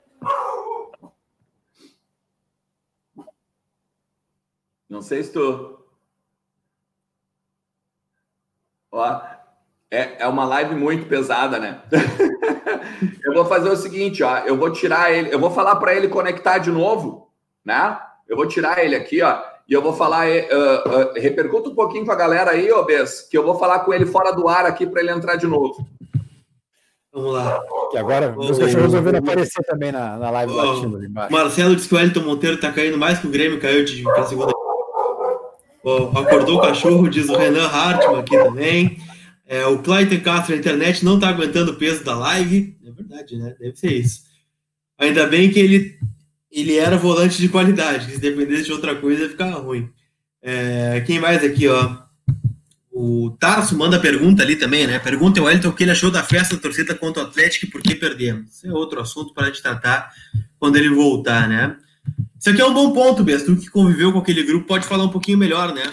Não sei se tu. Ó, é, é uma live muito pesada, né? eu vou fazer o seguinte, ó. Eu vou tirar ele, eu vou falar para ele conectar de novo, né? Eu vou tirar ele aqui, ó. E eu vou falar, uh, uh, repercuta um pouquinho com a galera aí, ô Bess, que eu vou falar com ele fora do ar aqui para ele entrar de novo. Vamos lá. Que agora os cachorros resolveram aparecer também na, na live oh, latindo ali embaixo. Marcelo disse que o Elton Monteiro tá caindo mais que o Grêmio caiu de pra segunda. Oh, acordou o cachorro, diz o Renan Hartmann aqui também. É, o Clayton Castro, a internet não tá aguentando o peso da live. É verdade, né? Deve ser isso. Ainda bem que ele ele era volante de qualidade, se dependesse de outra coisa ia ficar ruim. É, quem mais aqui, ó? O Tarso manda pergunta ali também, né? Pergunta o Elton o que ele achou da festa da torcida contra o Atlético e por que perdemos. Isso é outro assunto para a gente tratar quando ele voltar, né? Isso aqui é um bom ponto, Bess. Tu que conviveu com aquele grupo pode falar um pouquinho melhor, né?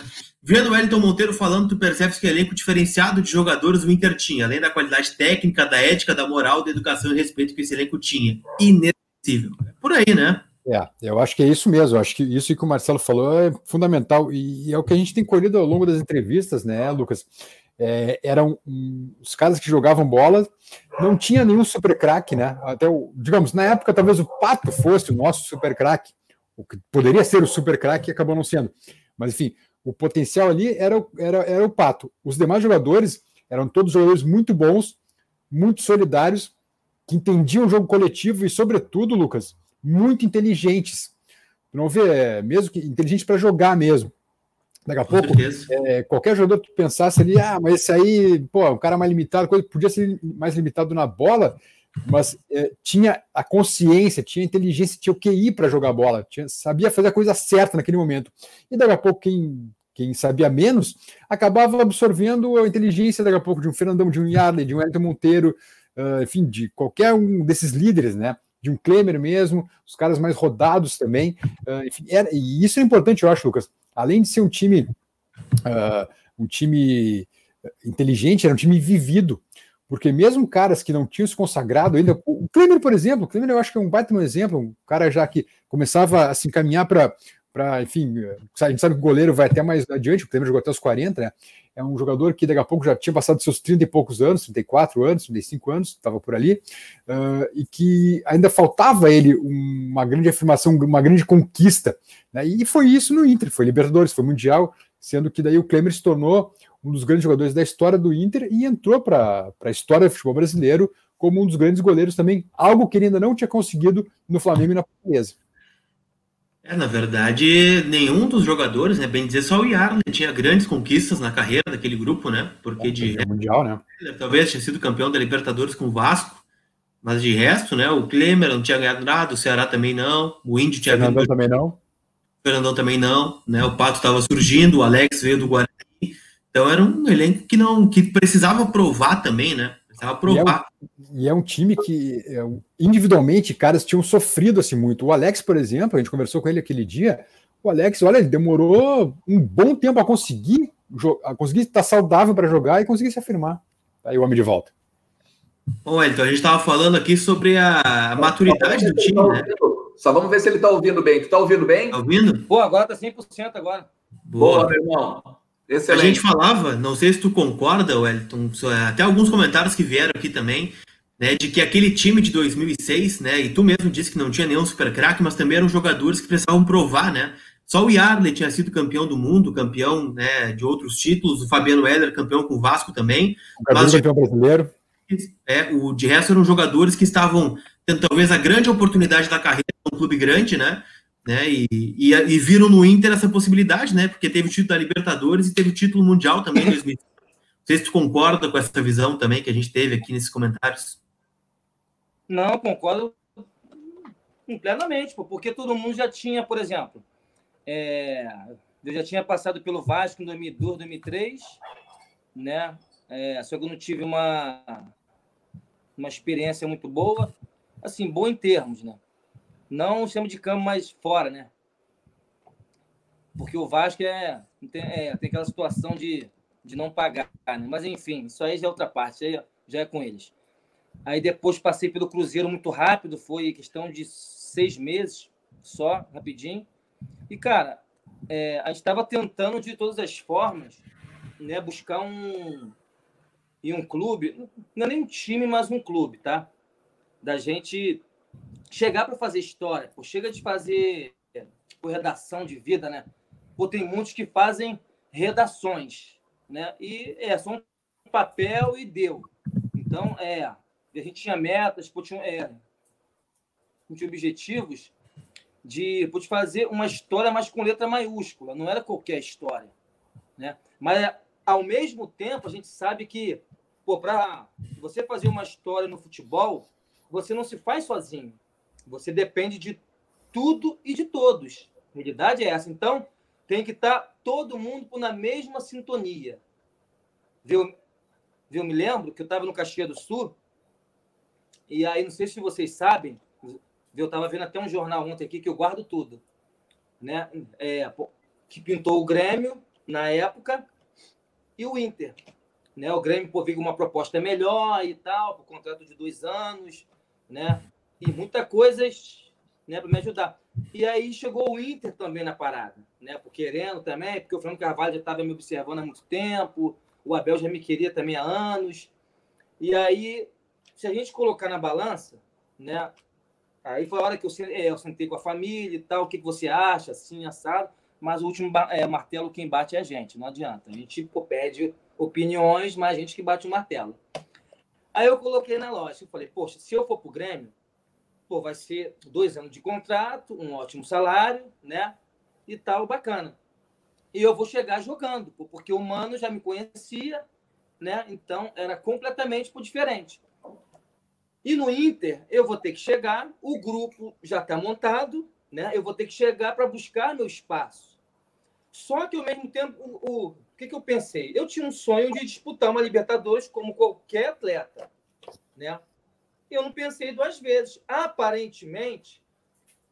Vendo o Wellington Monteiro falando, tu percebes que o elenco diferenciado de jogadores o Inter tinha, além da qualidade técnica, da ética, da moral, da educação e respeito que esse elenco tinha. Inesquecível. É por aí, né? É, eu acho que é isso mesmo. Eu acho que isso que o Marcelo falou é fundamental e é o que a gente tem colhido ao longo das entrevistas, né, Lucas? É, eram um, os caras que jogavam bola, não tinha nenhum super craque, né? Até o, digamos, na época talvez o Pato fosse o nosso super craque, o que poderia ser o super craque acabou não sendo. Mas enfim, o potencial ali era, era, era o Pato. Os demais jogadores eram todos jogadores muito bons, muito solidários, que entendiam o jogo coletivo e, sobretudo, Lucas, muito inteligentes. Não vê, é, mesmo que inteligentes para jogar mesmo. Daqui a Com pouco, é, qualquer jogador que pensasse ali, ah, mas esse aí, pô, o cara mais limitado, podia ser mais limitado na bola, mas é, tinha a consciência, tinha a inteligência, tinha o QI para jogar bola, tinha, sabia fazer a coisa certa naquele momento. E daqui a pouco, quem, quem sabia menos, acabava absorvendo a inteligência, daqui a pouco, de um Fernandão, de um Yarley, de um Elton Monteiro, uh, enfim, de qualquer um desses líderes, né? De um Klemer mesmo, os caras mais rodados também. Uh, enfim, era, e isso é importante, eu acho, Lucas. Além de ser um time, uh, um time inteligente, era um time vivido porque mesmo caras que não tinham se consagrado ainda, o Klemer, por exemplo, o Klemer eu acho que é um baita um exemplo, um cara já que começava a se encaminhar para, enfim, a gente sabe que o goleiro vai até mais adiante, o Klemer jogou até os 40, né? É um jogador que daqui a pouco já tinha passado seus 30 e poucos anos, 34 anos, 35 anos, estava por ali, uh, e que ainda faltava ele uma grande afirmação, uma grande conquista. Né? E foi isso no Inter, foi Libertadores, foi Mundial, sendo que daí o Klemer se tornou um dos grandes jogadores da história do Inter e entrou para a história do futebol brasileiro como um dos grandes goleiros também, algo que ele ainda não tinha conseguido no Flamengo e na Portuguesa. É, na verdade, nenhum dos jogadores, né, bem dizer, só o Yarley tinha grandes conquistas na carreira daquele grupo, né? Porque é, de mundial, né? Talvez tinha sido campeão da Libertadores com o Vasco, mas de resto, né? O Klemer não tinha ganhado nada, o Ceará também não, o Índio tinha Fernandão vindo... também não. O Fernandão também não, né? O Pato estava surgindo, o Alex veio do Guarani, então era um elenco que não que precisava provar também, né? Precisava provar. E é um, e é um time que é individualmente caras tinham sofrido assim muito. O Alex, por exemplo, a gente conversou com ele aquele dia. O Alex, olha, ele demorou um bom tempo a conseguir a conseguir estar saudável para jogar e conseguir se afirmar. Tá aí o homem de volta. Bom, então a gente estava falando aqui sobre a maturidade do time, né? Só vamos ver se ele está ouvindo bem. Tu está ouvindo bem? Tá ouvindo? Pô, agora tá 100% agora. Boa, Boa meu irmão. Excelente. A gente falava, não sei se tu concorda, Wellington, até alguns comentários que vieram aqui também, né, de que aquele time de 2006, né, e tu mesmo disse que não tinha nenhum super craque, mas também eram jogadores que precisavam provar, né? Só o Yarley tinha sido campeão do mundo, campeão né, de outros títulos, o Fabiano Heller campeão com o Vasco também. O mas, campeão brasileiro. É, o de resto eram jogadores que estavam tendo talvez a grande oportunidade da carreira num clube grande, né? Né? E, e, e, viram no Inter essa possibilidade, né? Porque teve o título da Libertadores e teve o título mundial também em 2000. Não sei se tu concorda com essa visão também que a gente teve aqui nesses comentários. Não, concordo plenamente, porque todo mundo já tinha, por exemplo, é, eu já tinha passado pelo Vasco em 2002, 2003, né? É, só que eu não tive uma, uma experiência muito boa, assim, boa em termos, né? Não chama de campo, mas fora, né? Porque o Vasco é, tem, é, tem aquela situação de, de não pagar, né? Mas enfim, isso aí já é outra parte, aí já é com eles. Aí depois passei pelo Cruzeiro muito rápido, foi questão de seis meses só, rapidinho. E, cara, é, a gente estava tentando de todas as formas né, buscar um. E um clube, não é nem um time, mas um clube, tá? Da gente chegar para fazer história, pô, chega de fazer tipo, redação de vida, né? Pô, tem muitos que fazem redações, né? E é só um papel e deu. Então, é, a gente tinha metas, pô, tinha, é, tinha objetivos de, pô, fazer uma história, mas com letra maiúscula, não era qualquer história, né? Mas, ao mesmo tempo, a gente sabe que, pô, para você fazer uma história no futebol, você não se faz sozinho. Você depende de tudo e de todos. A realidade é essa. Então, tem que estar tá todo mundo na mesma sintonia. Viu? Eu me lembro que eu estava no Caxias do Sul, e aí, não sei se vocês sabem, eu estava vendo até um jornal ontem aqui que eu guardo tudo, né? É, que pintou o Grêmio na época e o Inter. Né? O Grêmio pô, veio uma proposta melhor e tal, por contrato de dois anos, né? E muita coisas né, para me ajudar. E aí chegou o Inter também na parada, né? Por querendo também, porque o Fernando Carvalho já estava me observando há muito tempo, o Abel já me queria também há anos. E aí, se a gente colocar na balança, né? Aí foi a hora que eu, é, eu sentei com a família e tal, o que, que você acha, assim, assado. mas o último é, martelo quem bate é a gente, não adianta. A gente pô, pede opiniões, mas a gente que bate o martelo. Aí eu coloquei na eu falei, poxa, se eu for pro Grêmio, pô, vai ser dois anos de contrato, um ótimo salário, né? E tal, bacana. E eu vou chegar jogando, porque o Mano já me conhecia, né? Então era completamente diferente. E no Inter, eu vou ter que chegar, o grupo já está montado, né? Eu vou ter que chegar para buscar meu espaço. Só que ao mesmo tempo, o, o que, que eu pensei? Eu tinha um sonho de disputar uma Libertadores como qualquer atleta, né? Eu não pensei duas vezes. Aparentemente,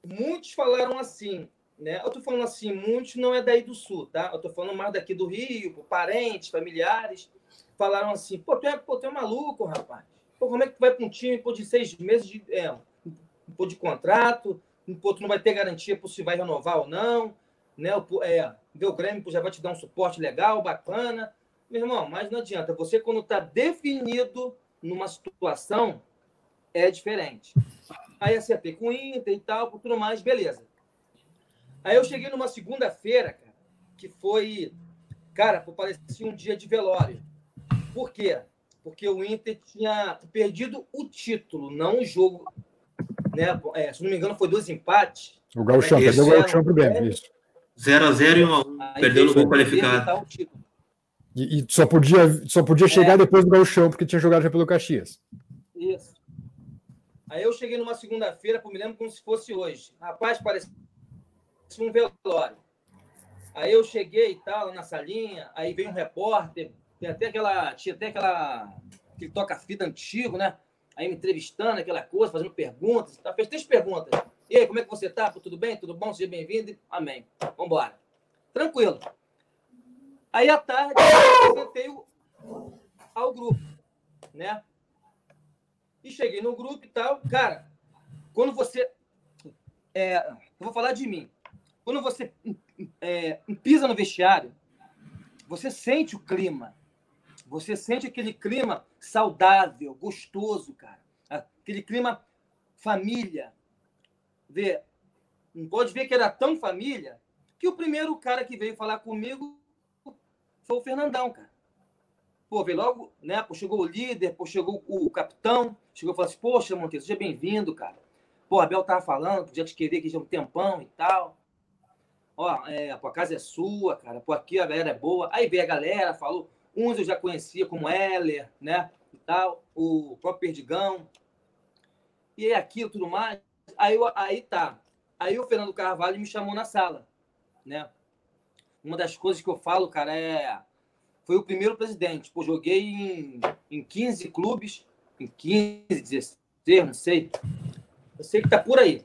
muitos falaram assim, né? Eu tô falando assim, muitos não é daí do sul, tá? Eu tô falando mais daqui do Rio, parentes, familiares, falaram assim, pô, tu é, pô, tu é maluco, rapaz. Pô, como é que tu vai para um time pô, de seis meses de, é, pô, de contrato, pô, tu não vai ter garantia por se vai renovar ou não, né? É, o Grêmio já vai te dar um suporte legal, bacana. Meu irmão, mas não adianta. Você, quando está definido numa situação, é diferente. Aí acertei com o Inter e tal, por tudo mais, beleza. Aí eu cheguei numa segunda-feira, cara, que foi. Cara, parecia um dia de velório. Por quê? Porque o Inter tinha perdido o título, não o jogo. Né? É, se não me engano, foi dois empates. O Galchão, perdeu o Galchão pro Grêmio, isso. 0x0 e 1x1. Perdeu no gol qualificado. E, e, só podia, só podia chegar é. depois do Galchão, porque tinha jogado já pelo Caxias. Isso. Aí eu cheguei numa segunda-feira, me lembro como se fosse hoje. Rapaz, parecia um velório. Aí eu cheguei e tal, na salinha, aí veio um repórter, tem até aquela. Tinha até aquela. que toca-fita antigo, né? Aí me entrevistando, aquela coisa, fazendo perguntas. Tá? Fez três perguntas. E aí, como é que você tá? Tudo bem? Tudo bom? Seja bem-vindo. Amém. Vamos embora. Tranquilo. Aí, à tarde, eu apresentei ao grupo, né? E cheguei no grupo e tal. Cara, quando você... É, eu vou falar de mim. Quando você é, pisa no vestiário, você sente o clima. Você sente aquele clima saudável, gostoso, cara. Aquele clima família, não pode ver que era tão família que o primeiro cara que veio falar comigo foi o Fernandão, cara. Pô, veio logo, né? Pô, chegou o líder, pô, chegou o capitão, chegou e falou assim: Poxa, Monteiro, seja bem-vindo, cara. Pô, Abel tava falando, podia te querer aqui já um tempão e tal. Ó, é, pô, a casa é sua, cara. Pô, aqui a galera é boa. Aí veio a galera, falou. Uns eu já conhecia, como Heller, né? E tal, o próprio Perdigão. E aí aquilo, tudo mais. Aí, aí tá. Aí o Fernando Carvalho me chamou na sala, né? Uma das coisas que eu falo, cara, é... Foi o primeiro presidente. Pô, joguei em, em 15 clubes, em 15, 16, não sei. Eu sei que tá por aí.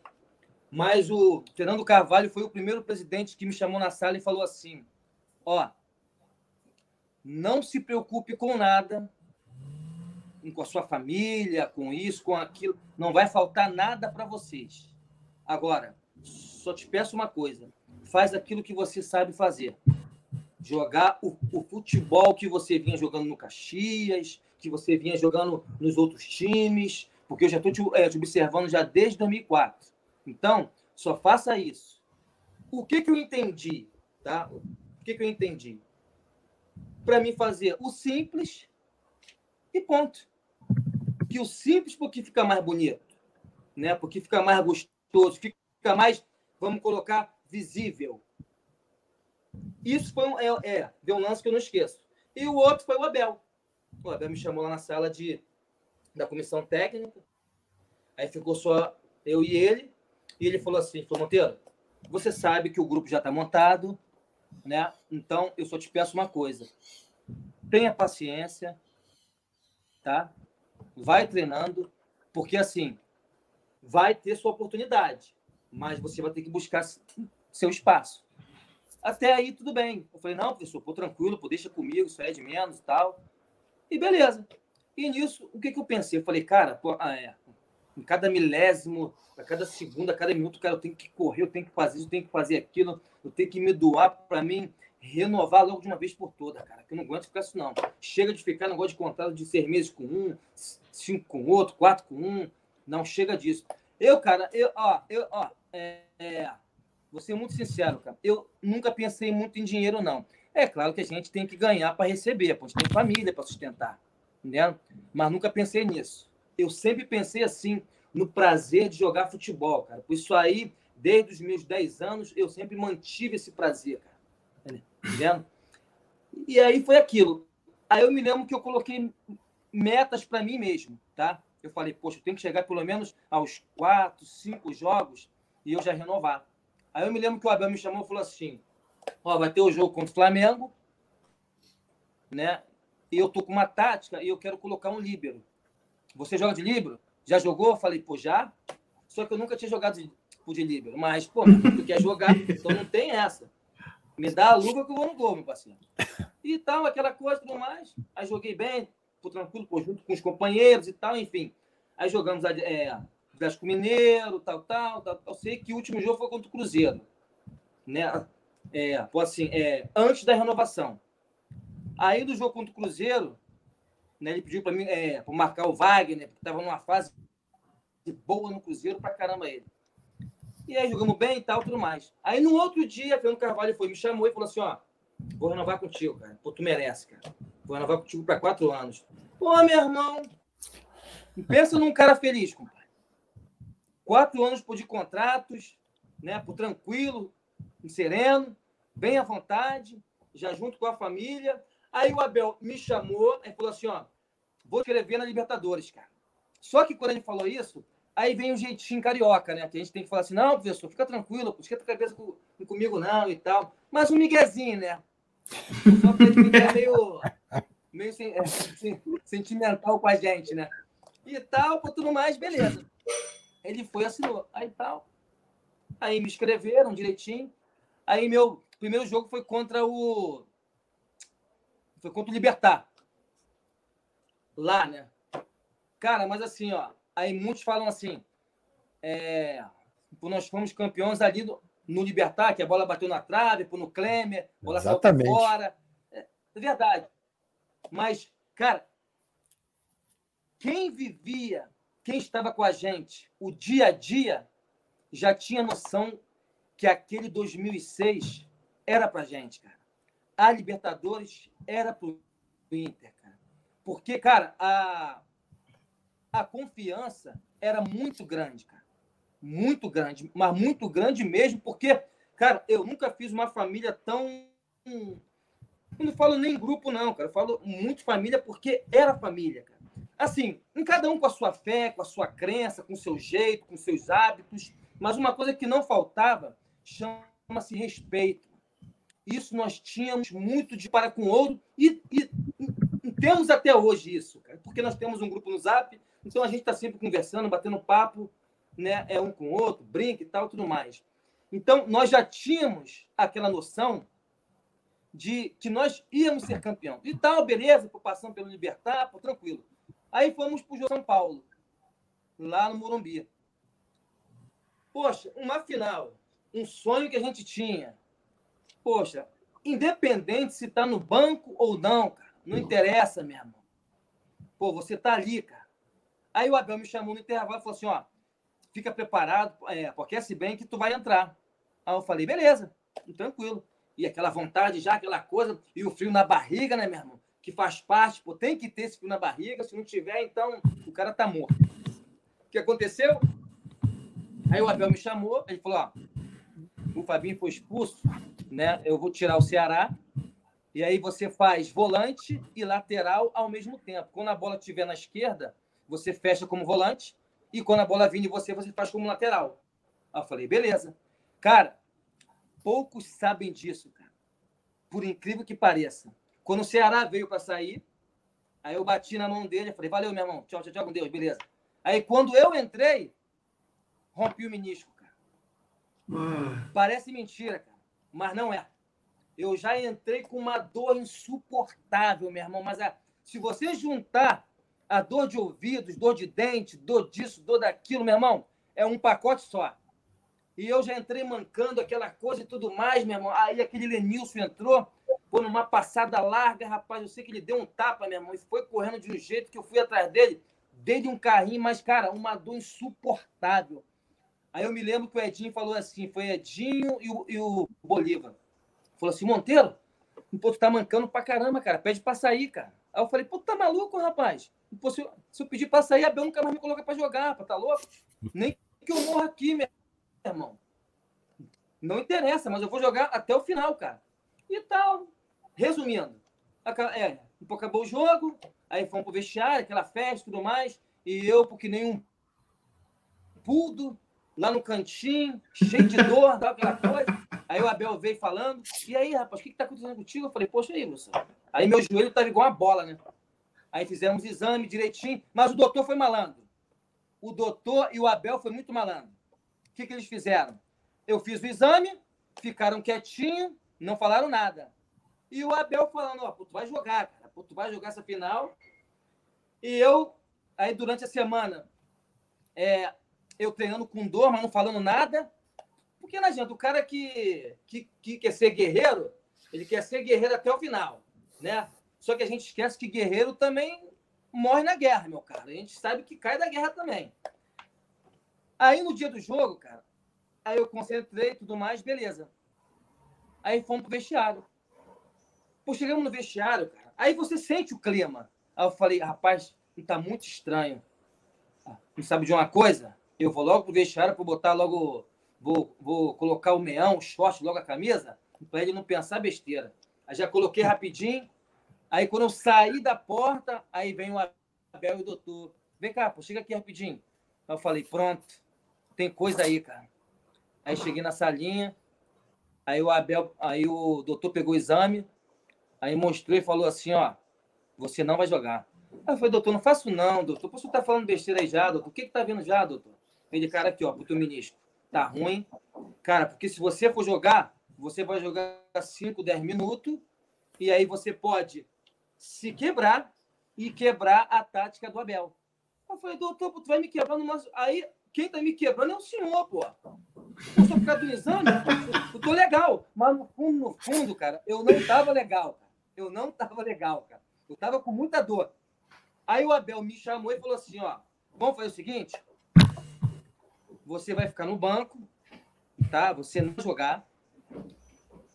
Mas o Fernando Carvalho foi o primeiro presidente que me chamou na sala e falou assim: ó, não se preocupe com nada, com a sua família, com isso, com aquilo. Não vai faltar nada para vocês. Agora, só te peço uma coisa: faz aquilo que você sabe fazer. Jogar o, o futebol que você vinha jogando no Caxias, que você vinha jogando nos outros times, porque eu já estou te, é, te, observando já desde 2004. Então, só faça isso. O que, que eu entendi? Tá? O que, que eu entendi? Para mim fazer o simples e ponto que o simples porque fica mais bonito, né? Porque fica mais gostoso, fica mais, vamos colocar, visível. Isso foi um, é, é, um lance que eu não esqueço. E o outro foi o Abel. O Abel me chamou lá na sala de, da comissão técnica. Aí ficou só eu e ele. E ele falou assim: falou, Monteiro, você sabe que o grupo já está montado, né? Então eu só te peço uma coisa: tenha paciência, tá? vai treinando, porque assim, vai ter sua oportunidade, mas você vai ter que buscar seu espaço. Até aí, tudo bem. Eu falei, não, professor, pô, tranquilo, pô, deixa comigo, isso é de menos e tal. E beleza. E nisso, o que, que eu pensei? Eu falei, cara, pô, ah, é, em cada milésimo, a cada segundo, a cada minuto, cara, eu tenho que correr, eu tenho que fazer isso, eu tenho que fazer aquilo, eu tenho que me doar para mim renovar logo de uma vez por toda, cara. Que eu não aguento ficar assim, não. Chega de ficar, gosto de contrato de seis meses com um, cinco com outro, quatro com um. Não chega disso. Eu, cara, eu, ó, eu, ó, é, é, vou ser muito sincero, cara. Eu nunca pensei muito em dinheiro, não. É claro que a gente tem que ganhar para receber, porque a gente tem família para sustentar, né? Mas nunca pensei nisso. Eu sempre pensei assim, no prazer de jogar futebol, cara. Por isso aí, desde os meus 10 anos, eu sempre mantive esse prazer, cara. Entendendo? E aí foi aquilo. Aí eu me lembro que eu coloquei metas para mim mesmo, tá? Eu falei, poxa, eu tenho que chegar pelo menos aos quatro, cinco jogos e eu já renovar. Aí eu me lembro que o Abel me chamou e falou assim: Ó, vai ter o jogo contra o Flamengo, né? E eu tô com uma tática e eu quero colocar um líbero. Você joga de líbero? Já jogou? Eu falei, pô, já. Só que eu nunca tinha jogado de, de líbero. Mas, pô, tu quer jogar, então não tem essa. Me dá a luva que eu vou no gol, meu parceiro. E tal, aquela coisa tudo mais. Aí joguei bem, pô, tranquilo, pô, junto com os companheiros e tal, enfim. Aí jogamos é, Atlético Mineiro, tal, tal, tal, tal. Sei que o último jogo foi contra o Cruzeiro. Né? É, assim, é, antes da renovação. Aí do jogo contra o Cruzeiro, né, ele pediu para mim é, para marcar o Wagner, porque estava numa fase boa no Cruzeiro para caramba ele. E aí jogamos bem e tal, tudo mais. Aí no outro dia, Fernando Carvalho foi, me chamou e falou assim: ó, vou renovar contigo, cara. Pô, tu merece, cara. Vou renovar contigo para quatro anos. Pô, meu irmão, pensa num cara feliz. Quatro anos por de contratos, né? Por tranquilo, sereno, bem à vontade, já junto com a família. Aí o Abel me chamou e falou assim: ó, vou escrever na Libertadores, cara. Só que quando ele falou isso, aí vem o um jeitinho carioca, né? Que a gente tem que falar assim: não, professor, fica tranquilo, não esquenta a cabeça com, comigo, não, e tal. Mas um miguezinho, né? Só pra ele ficar meio, meio é, sentimental com a gente, né? E tal, tudo mais, beleza. Ele foi, assinou. Aí tal. Aí me escreveram direitinho. Aí meu primeiro jogo foi contra o. Foi contra o Libertar. Lá, né? Cara, mas assim, ó. Aí muitos falam assim. É, nós fomos campeões ali do, no Libertar, que a bola bateu na trave, no Klemer, a bola Exatamente. saiu fora. É, é verdade. Mas, cara, quem vivia, quem estava com a gente o dia a dia, já tinha noção que aquele 2006 era para gente, cara. A Libertadores era para o Inter, cara. Porque, cara, a, a confiança era muito grande, cara. Muito grande, mas muito grande mesmo, porque, cara, eu nunca fiz uma família tão. Eu não falo nem grupo, não, cara. Eu falo muito família porque era família, cara. Assim, em cada um com a sua fé, com a sua crença, com o seu jeito, com seus hábitos. Mas uma coisa que não faltava chama-se respeito. Isso nós tínhamos muito de para com o outro e, e, temos até hoje isso, cara, porque nós temos um grupo no Zap, então a gente está sempre conversando, batendo papo, né, é um com o outro, brinca e tal, tudo mais. Então nós já tínhamos aquela noção de que nós íamos ser campeão. E tal, beleza, passando pelo Libertar, por tranquilo. Aí fomos para o São Paulo, lá no Morumbi. Poxa, uma final, um sonho que a gente tinha. Poxa, independente se está no banco ou não, cara, não interessa, meu irmão. Pô, você tá ali, cara. Aí o Abel me chamou no intervalo e falou assim: ó, fica preparado, é, aquece bem que tu vai entrar. Aí eu falei, beleza, tranquilo. E aquela vontade já, aquela coisa, e o frio na barriga, né, meu irmão? Que faz parte, pô, tem que ter esse frio na barriga, se não tiver, então o cara tá morto. O que aconteceu? Aí o Abel me chamou, ele falou: ó, o Fabinho foi expulso, né? Eu vou tirar o Ceará. E aí você faz volante e lateral ao mesmo tempo. Quando a bola estiver na esquerda, você fecha como volante. E quando a bola vir em você, você faz como lateral. Aí eu falei, beleza. Cara, poucos sabem disso, cara. Por incrível que pareça. Quando o Ceará veio para sair, aí eu bati na mão dele e falei, valeu, meu irmão. Tchau, tchau, tchau com Deus, beleza. Aí quando eu entrei, rompi o menisco, cara. Ah. Parece mentira, cara, mas não é. Eu já entrei com uma dor insuportável, meu irmão, mas a, se você juntar a dor de ouvidos, dor de dente, dor disso, dor daquilo, meu irmão, é um pacote só. E eu já entrei mancando aquela coisa e tudo mais, meu irmão. Aí aquele Lenilson entrou, foi numa passada larga, rapaz. Eu sei que ele deu um tapa, meu irmão, e foi correndo de um jeito que eu fui atrás dele, dei um carrinho, mas, cara, uma dor insuportável. Aí eu me lembro que o Edinho falou assim, foi Edinho e o, e o Bolívar. Falou assim, Monteiro, pô, tu tá mancando pra caramba, cara, pede pra sair, cara. Aí eu falei, pô, tá maluco, rapaz? Pô, se, eu, se eu pedir pra sair, a Bel nunca mais me coloca pra jogar, tá louco? Nem que eu morra aqui, meu irmão. Não interessa, mas eu vou jogar até o final, cara. E tal. Resumindo, é, acabou o jogo, aí fomos pro vestiário, aquela festa e tudo mais, e eu, porque nenhum pudo, lá no cantinho, cheio de dor, tal, aquela coisa. Aí o Abel veio falando, e aí, rapaz, o que, que tá acontecendo contigo? Eu falei, poxa aí, Wilson. Aí meu joelho tava igual uma bola, né? Aí fizemos exame direitinho, mas o doutor foi malandro. O doutor e o Abel foi muito malandro. Que, que eles fizeram? Eu fiz o exame, ficaram quietinhos, não falaram nada. E o Abel falando, ó, tu vai jogar, cara, pô, tu vai jogar essa final. E eu, aí durante a semana, é, eu treinando com dor, mas não falando nada. Porque não adianta, o cara que, que, que quer ser guerreiro, ele quer ser guerreiro até o final, né? Só que a gente esquece que guerreiro também morre na guerra, meu cara. A gente sabe que cai da guerra também. Aí no dia do jogo, cara, aí eu concentrei tudo mais, beleza. Aí fomos pro vestiário. Pô, chegamos no vestiário, cara. Aí você sente o clima. Aí eu falei, rapaz, tá muito estranho. Ah, não sabe de uma coisa? Eu vou logo pro vestiário para botar logo. Vou, vou colocar o meião, o short, logo a camisa, para ele não pensar besteira. Aí já coloquei rapidinho. Aí quando eu saí da porta, aí vem o Abel e o doutor. Vem cá, pô, chega aqui rapidinho. Aí eu falei, pronto, tem coisa aí, cara. Aí cheguei na salinha, aí o Abel, aí o doutor pegou o exame, aí mostrou e falou assim, ó, você não vai jogar. Aí eu falei, doutor, não faço não, doutor. Você tá falando besteira aí já, doutor? O que que tá vendo já, doutor? Ele, cara, aqui, ó, pro teu ministro. Tá ruim. Cara, porque se você for jogar, você vai jogar 5, 10 minutos, e aí você pode se quebrar e quebrar a tática do Abel. Eu falei, doutor, tu vai me quebrando, mas aí quem tá me quebrando é o senhor, pô. Eu sou por do exame, eu tô legal. Mas no fundo, no fundo, cara, eu não tava legal, cara. Eu não tava legal, cara. Eu tava com muita dor. Aí o Abel me chamou e falou assim, ó, vamos fazer o seguinte, você vai ficar no banco, tá? Você não jogar.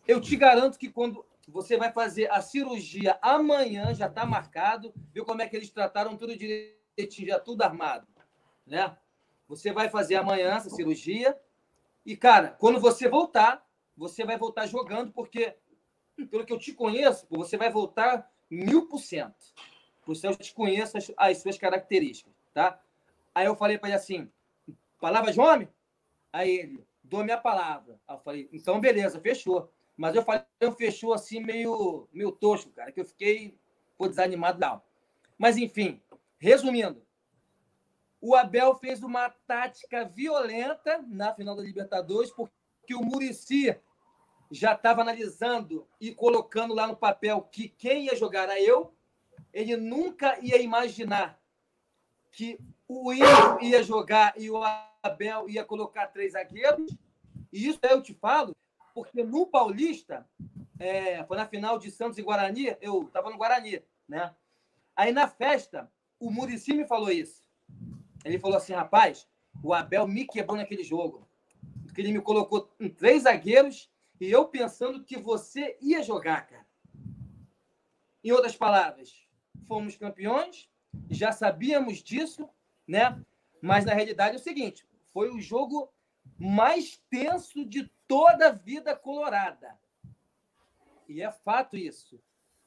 Eu te garanto que quando você vai fazer a cirurgia amanhã, já está marcado, viu como é que eles trataram tudo direitinho, já tudo armado, né? Você vai fazer amanhã essa cirurgia e, cara, quando você voltar, você vai voltar jogando, porque, pelo que eu te conheço, você vai voltar mil por cento. Por isso eu te conheço as, as suas características, tá? Aí eu falei para ele assim, palavra de homem? Aí ele, dou minha palavra. Aí eu falei, então beleza, fechou. Mas eu falei, eu fechou assim meio, meio tosco, cara, que eu fiquei pô, desanimado não. Mas enfim, resumindo, o Abel fez uma tática violenta na final da Libertadores, porque o Murici já estava analisando e colocando lá no papel que quem ia jogar era eu. Ele nunca ia imaginar que o Inter ia jogar e o Abel ia colocar três zagueiros. E isso eu te falo, porque no Paulista, é, foi na final de Santos e Guarani, eu estava no Guarani, né? Aí na festa, o Murici me falou isso. Ele falou assim, rapaz, o Abel me quebrou naquele jogo. Porque ele me colocou em três zagueiros e eu pensando que você ia jogar, cara. Em outras palavras, fomos campeões, já sabíamos disso, né? Mas na realidade é o seguinte: foi o jogo mais tenso de toda a vida colorada. E é fato isso.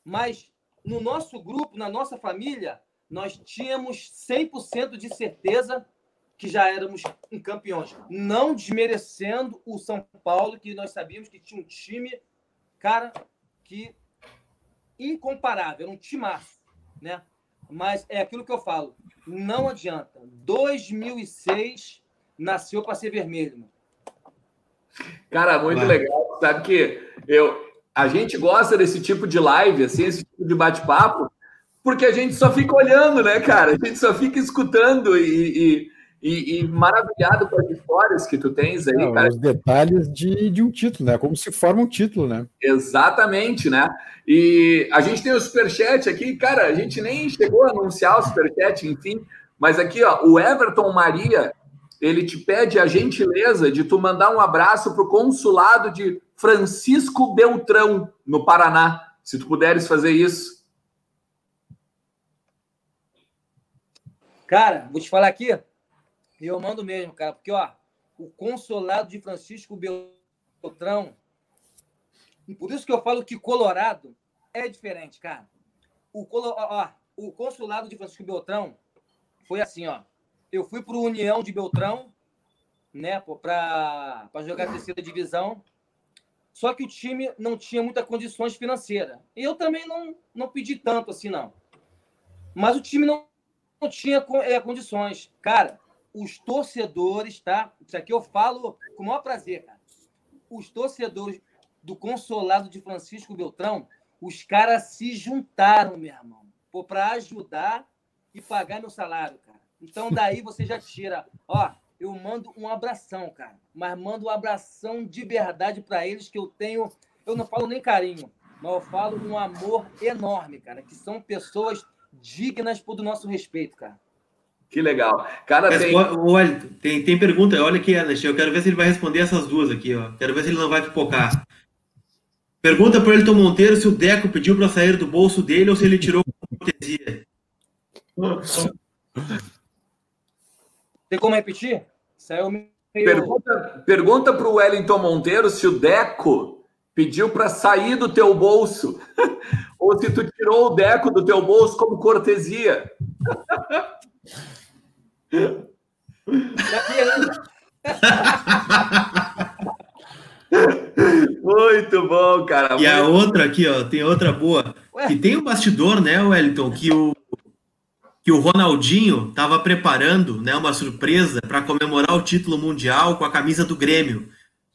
Mas no nosso grupo, na nossa família, nós tínhamos 100% de certeza que já éramos campeões. Não desmerecendo o São Paulo, que nós sabíamos que tinha um time, cara, que incomparável, era um timaço, né? Mas é aquilo que eu falo, não adianta. 2006 nasceu para ser vermelho. Mano. Cara, muito Vai. legal. Sabe que eu, a gente gosta desse tipo de live, assim, esse tipo de bate-papo, porque a gente só fica olhando, né, cara? A gente só fica escutando e, e, e, e maravilhado com as histórias que tu tens aí, Não, cara. Os detalhes de, de um título, né? Como se forma um título, né? Exatamente, né? E a gente tem o superchat aqui, cara, a gente nem chegou a anunciar o superchat, enfim, mas aqui, ó, o Everton Maria ele te pede a gentileza de tu mandar um abraço para o consulado de Francisco Beltrão, no Paraná. Se tu puderes fazer isso. Cara, vou te falar aqui. Eu mando mesmo, cara, porque ó, o consulado de Francisco Beltrão. Por isso que eu falo que Colorado é diferente, cara. O, ó, o consulado de Francisco Beltrão foi assim, ó. Eu fui para o União de Beltrão, né, para jogar a terceira divisão. Só que o time não tinha muitas condições financeiras. E eu também não, não pedi tanto assim, não. Mas o time não, não tinha é, condições. Cara, os torcedores, tá? Isso aqui eu falo com o maior prazer, cara. Os torcedores do Consolado de Francisco Beltrão, os caras se juntaram, meu irmão, para ajudar e pagar meu salário, cara. Então daí você já tira, ó, eu mando um abração, cara, mas mando um abração de verdade para eles que eu tenho, eu não falo nem carinho, mas eu falo um amor enorme, cara, que são pessoas dignas do nosso respeito, cara. Que legal. Cara, Mas, tem... Olha, tem, tem pergunta. Olha aqui, Alex. Eu quero ver se ele vai responder essas duas aqui. Ó. Quero ver se ele não vai pipocar. Pergunta para o Elton Monteiro se o Deco pediu para sair do bolso dele ou se ele tirou com cortesia. Tem como repetir? Saiu meio... Pergunta, pergunta para o Wellington Monteiro se o Deco pediu para sair do teu bolso ou se tu tirou o Deco do teu bolso como cortesia. Muito bom, cara. E a outra aqui, ó, tem outra boa. Ué? Que tem um bastidor, né, Wellington, que o que o Ronaldinho estava preparando, né, uma surpresa para comemorar o título mundial com a camisa do Grêmio,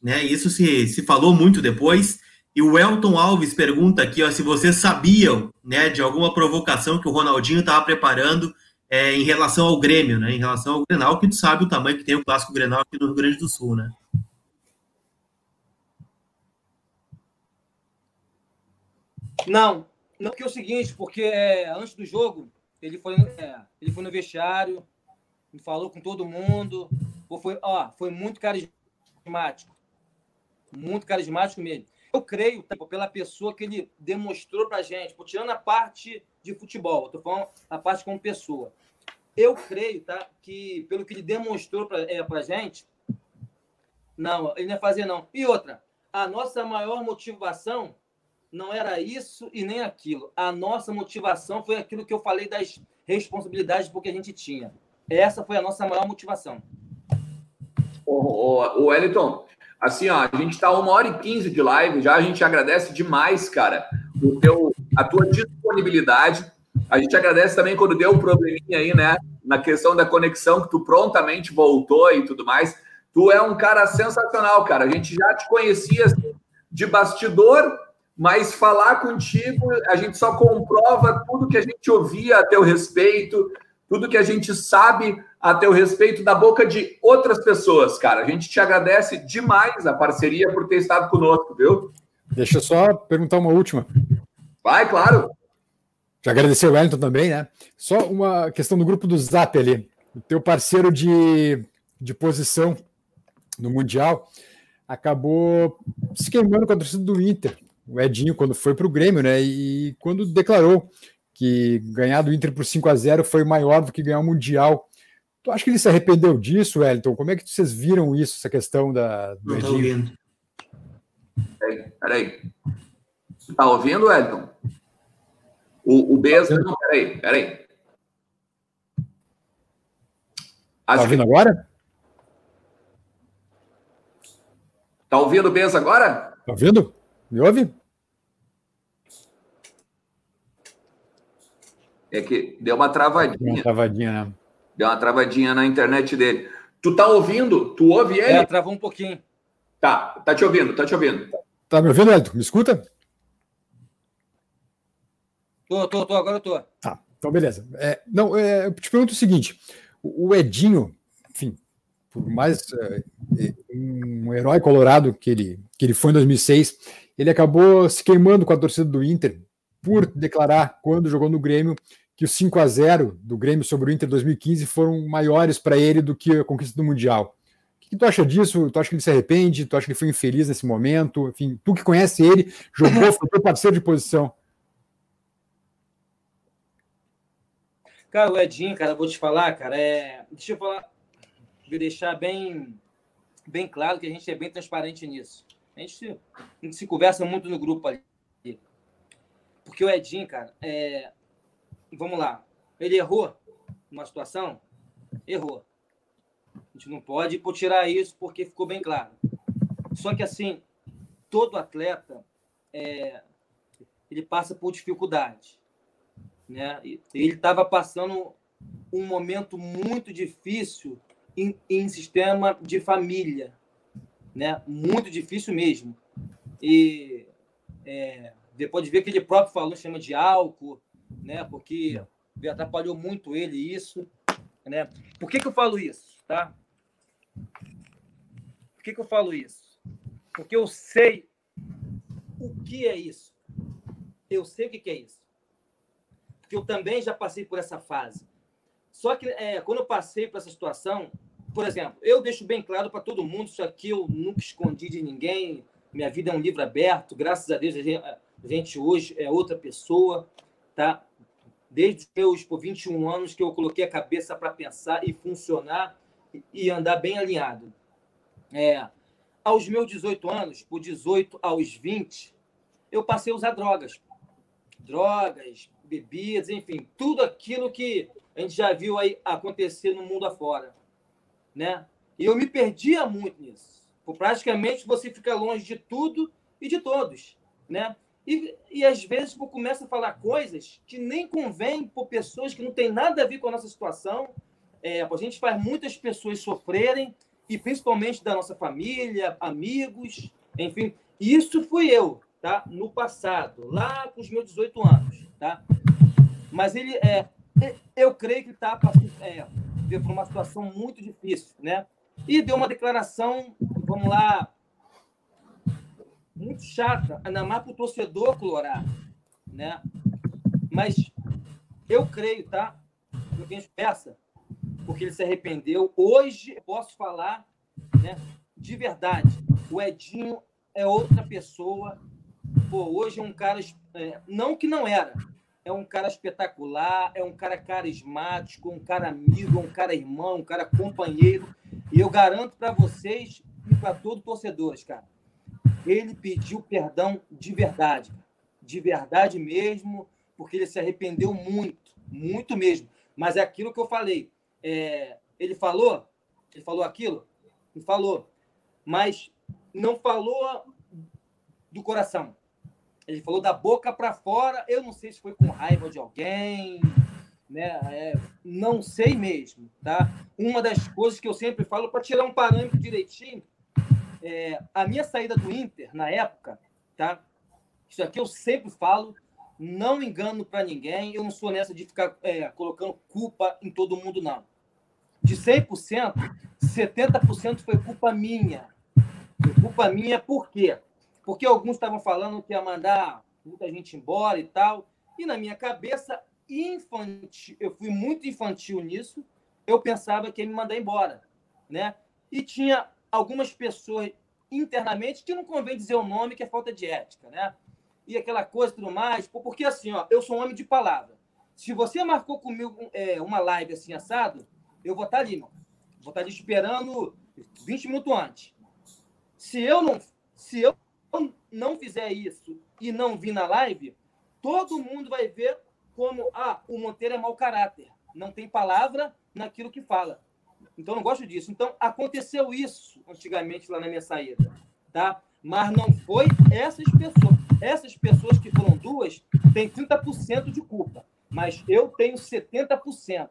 né? Isso se, se falou muito depois. E o Elton Alves pergunta aqui, ó, se vocês sabiam, né, de alguma provocação que o Ronaldinho estava preparando é, em relação ao Grêmio, né? Em relação ao Grenal, que tu sabe o tamanho que tem o clássico Grenal aqui no Rio Grande do Sul, né? Não, não porque é o seguinte, porque é, antes do jogo ele foi, é, ele foi no vestiário, falou com todo mundo, foi, ó, foi muito carismático, muito carismático mesmo. Eu creio, tipo, pela pessoa que ele demonstrou pra gente, tirando a parte de futebol, tô falando a parte como pessoa. Eu creio, tá, que pelo que ele demonstrou pra, é, pra gente, não, ele não ia fazer não. E outra, a nossa maior motivação não era isso e nem aquilo. A nossa motivação foi aquilo que eu falei das responsabilidades porque a gente tinha. Essa foi a nossa maior motivação. O, o Wellington, assim, ó, a gente está uma hora e quinze de live já, a gente agradece demais, cara, o teu, a tua disponibilidade. A gente agradece também quando deu um probleminha aí, né, na questão da conexão, que tu prontamente voltou e tudo mais. Tu é um cara sensacional, cara. A gente já te conhecia assim, de bastidor, mas falar contigo, a gente só comprova tudo que a gente ouvia a teu respeito, tudo que a gente sabe a teu respeito da boca de outras pessoas, cara. A gente te agradece demais a parceria por ter estado conosco, viu? Deixa eu só perguntar uma última. Vai, claro. Já agradecer o Wellington também, né? Só uma questão do grupo do Zap ali. O teu parceiro de, de posição no Mundial acabou se queimando com a torcida do Inter o Edinho quando foi para o Grêmio, né? E quando declarou que ganhar do Inter por 5 a 0 foi maior do que ganhar o Mundial. Tu acha que ele se arrependeu disso, Wellington? Como é que vocês viram isso, essa questão da, Não Edinho? ouvindo. Peraí, peraí. Tá ouvindo, Wellington? O, o Beza. Não, peraí, peraí. Acho tá ouvindo que... agora? Tá ouvindo o Beza agora? Tá ouvindo? Me ouve? É que deu uma travadinha. Deu uma travadinha, né? Deu uma travadinha na internet dele. Tu tá ouvindo? Tu ouve ele? É, travou um pouquinho. Tá, tá te ouvindo, tá te ouvindo. Tá me ouvindo, Elton? Me escuta? Tô, tô, tô, agora eu tô. Tá, então beleza. É, não, é, eu te pergunto o seguinte: o Edinho, enfim, por mais é, é um herói colorado que ele, que ele foi em 2006, ele acabou se queimando com a torcida do Inter por declarar, quando jogou no Grêmio, que os 5 a 0 do Grêmio sobre o Inter 2015 foram maiores para ele do que a conquista do Mundial. O que tu acha disso? Tu acha que ele se arrepende? Tu acha que ele foi infeliz nesse momento? Enfim, tu que conhece ele, jogou, foi teu parceiro de posição. Cara, o Edinho, cara, vou te falar, cara, é... deixa eu falar, vou deixar bem, bem claro que a gente é bem transparente nisso. A gente, se, a gente se conversa muito no grupo ali. Porque o Edinho, cara, é... vamos lá, ele errou numa situação? Errou. A gente não pode tirar isso porque ficou bem claro. Só que, assim, todo atleta é... ele passa por dificuldade né? Ele estava passando um momento muito difícil em, em, sistema de família, né? Muito difícil mesmo. E é, depois de ver que ele próprio falou, chama de álcool, né? Porque atrapalhou muito ele isso, né? Por que, que eu falo isso, tá? Por que, que eu falo isso? Porque eu sei o que é isso. Eu sei o que, que é isso porque eu também já passei por essa fase. Só que é, quando eu passei por essa situação, por exemplo, eu deixo bem claro para todo mundo, isso aqui eu nunca escondi de ninguém, minha vida é um livro aberto, graças a Deus a gente, a gente hoje é outra pessoa, tá? Desde os meus por 21 anos que eu coloquei a cabeça para pensar e funcionar e andar bem alinhado. É, aos meus 18 anos, por 18 aos 20, eu passei a usar drogas. Drogas, bebidas, enfim, tudo aquilo que a gente já viu aí acontecer no mundo afora, né? E eu me perdia muito nisso. Por praticamente você fica longe de tudo e de todos, né? E, e às vezes você começa a falar coisas que nem convém por pessoas que não tem nada a ver com a nossa situação. É, a gente faz muitas pessoas sofrerem, e principalmente da nossa família, amigos, enfim. Isso fui eu, tá? No passado, lá com os meus 18 anos, tá? Mas ele é, eu creio que está passando é, por uma situação muito difícil, né? E deu uma declaração, vamos lá, muito chata, ainda mais para o torcedor colorado, né? Mas eu creio, tá? Eu tenho peça, porque ele se arrependeu. Hoje posso falar, né? De verdade, o Edinho é outra pessoa. Pô, hoje é um cara, é, não que não era, é um cara espetacular, é um cara carismático, um cara amigo, um cara irmão, um cara companheiro. E eu garanto para vocês e para todos os torcedores, cara, ele pediu perdão de verdade, de verdade mesmo, porque ele se arrependeu muito, muito mesmo. Mas é aquilo que eu falei. É, ele falou, ele falou aquilo, ele falou, mas não falou do coração. Ele falou da boca para fora. Eu não sei se foi com raiva de alguém, né? É, não sei mesmo, tá? Uma das coisas que eu sempre falo para tirar um parâmetro direitinho, é, a minha saída do Inter na época, tá? Isso aqui eu sempre falo, não engano para ninguém. Eu não sou nessa de ficar é, colocando culpa em todo mundo, não. De 100%, 70% foi culpa minha. Foi culpa minha por quê? porque alguns estavam falando que ia mandar muita gente embora e tal. E na minha cabeça, infantil, eu fui muito infantil nisso, eu pensava que ia me mandar embora, né? E tinha algumas pessoas internamente que não convém dizer o nome, que é falta de ética, né? E aquela coisa e tudo mais, porque assim, ó, eu sou um homem de palavra. Se você marcou comigo é, uma live assim assado, eu vou estar ali, mano. Vou estar ali esperando 20 minutos antes. Se eu não, se eu não fizer isso e não vir na live, todo mundo vai ver como ah, o Monteiro é mau caráter, não tem palavra naquilo que fala. Então eu não gosto disso. Então aconteceu isso antigamente lá na minha saída, tá? Mas não foi essas pessoas. Essas pessoas que foram duas têm 30% de culpa, mas eu tenho 70%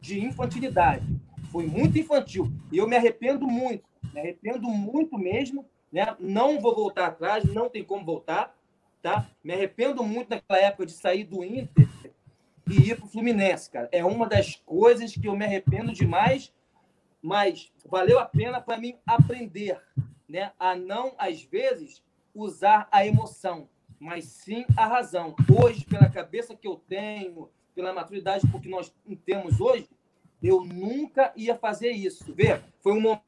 de infantilidade. Fui muito infantil e eu me arrependo muito, me arrependo muito mesmo né? Não vou voltar atrás, não tem como voltar, tá? Me arrependo muito naquela época de sair do Inter e ir para o Fluminense, cara. É uma das coisas que eu me arrependo demais, mas valeu a pena para mim aprender, né? A não, às vezes, usar a emoção, mas sim a razão. Hoje, pela cabeça que eu tenho, pela maturidade porque nós temos hoje, eu nunca ia fazer isso. Vê, foi um momento.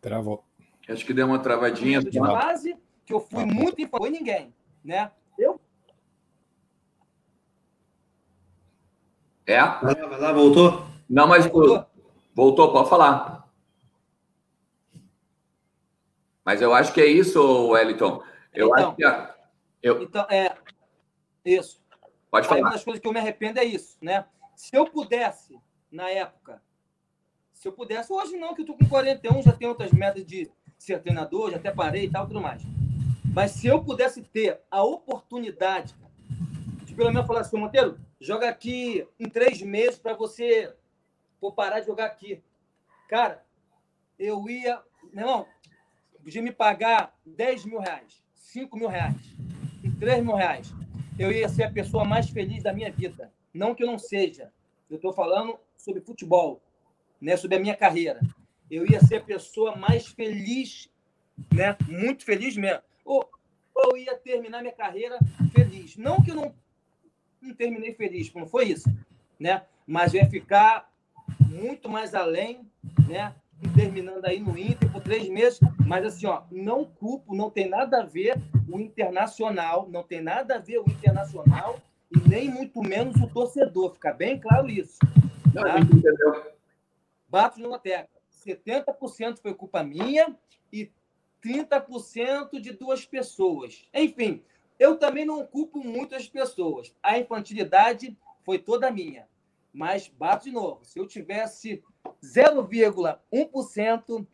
Travou. Acho que deu uma travadinha. De base, que eu fui muito e foi ninguém, né? Eu É? Vai lá, vai lá, voltou? Não, mas voltou. voltou, pode falar. Mas eu acho que é isso, Wellington. Eu então, acho que é... eu... então é isso. Pode falar. Aí uma das coisas que eu me arrependo é isso, né? Se eu pudesse, na época, se eu pudesse, hoje não, que eu tô com 41, já tenho outras metas de ser treinador, já até parei e tal, tudo mais. Mas se eu pudesse ter a oportunidade de pelo menos falar assim, Monteiro, joga aqui em três meses para você for parar de jogar aqui. Cara, eu ia. Não, podia me pagar 10 mil reais, 5 mil reais, 3 mil reais. Eu ia ser a pessoa mais feliz da minha vida. Não que eu não seja. Eu estou falando sobre futebol, né? sobre a minha carreira. Eu ia ser a pessoa mais feliz, né? muito feliz mesmo. Ou, ou eu ia terminar minha carreira feliz. Não que eu não não terminei feliz, não foi isso, né? Mas vai ficar muito mais além, né? terminando aí no Inter por três meses, mas assim, ó, não culpo, não tem nada a ver o internacional, não tem nada a ver o internacional e nem muito menos o torcedor, fica bem claro isso. Não, tá? entendeu. Bato numa tecla. 70% foi culpa minha e 30% de duas pessoas. Enfim, eu também não culpo muitas pessoas. A infantilidade foi toda minha. Mas bato de novo. Se eu tivesse 0,1%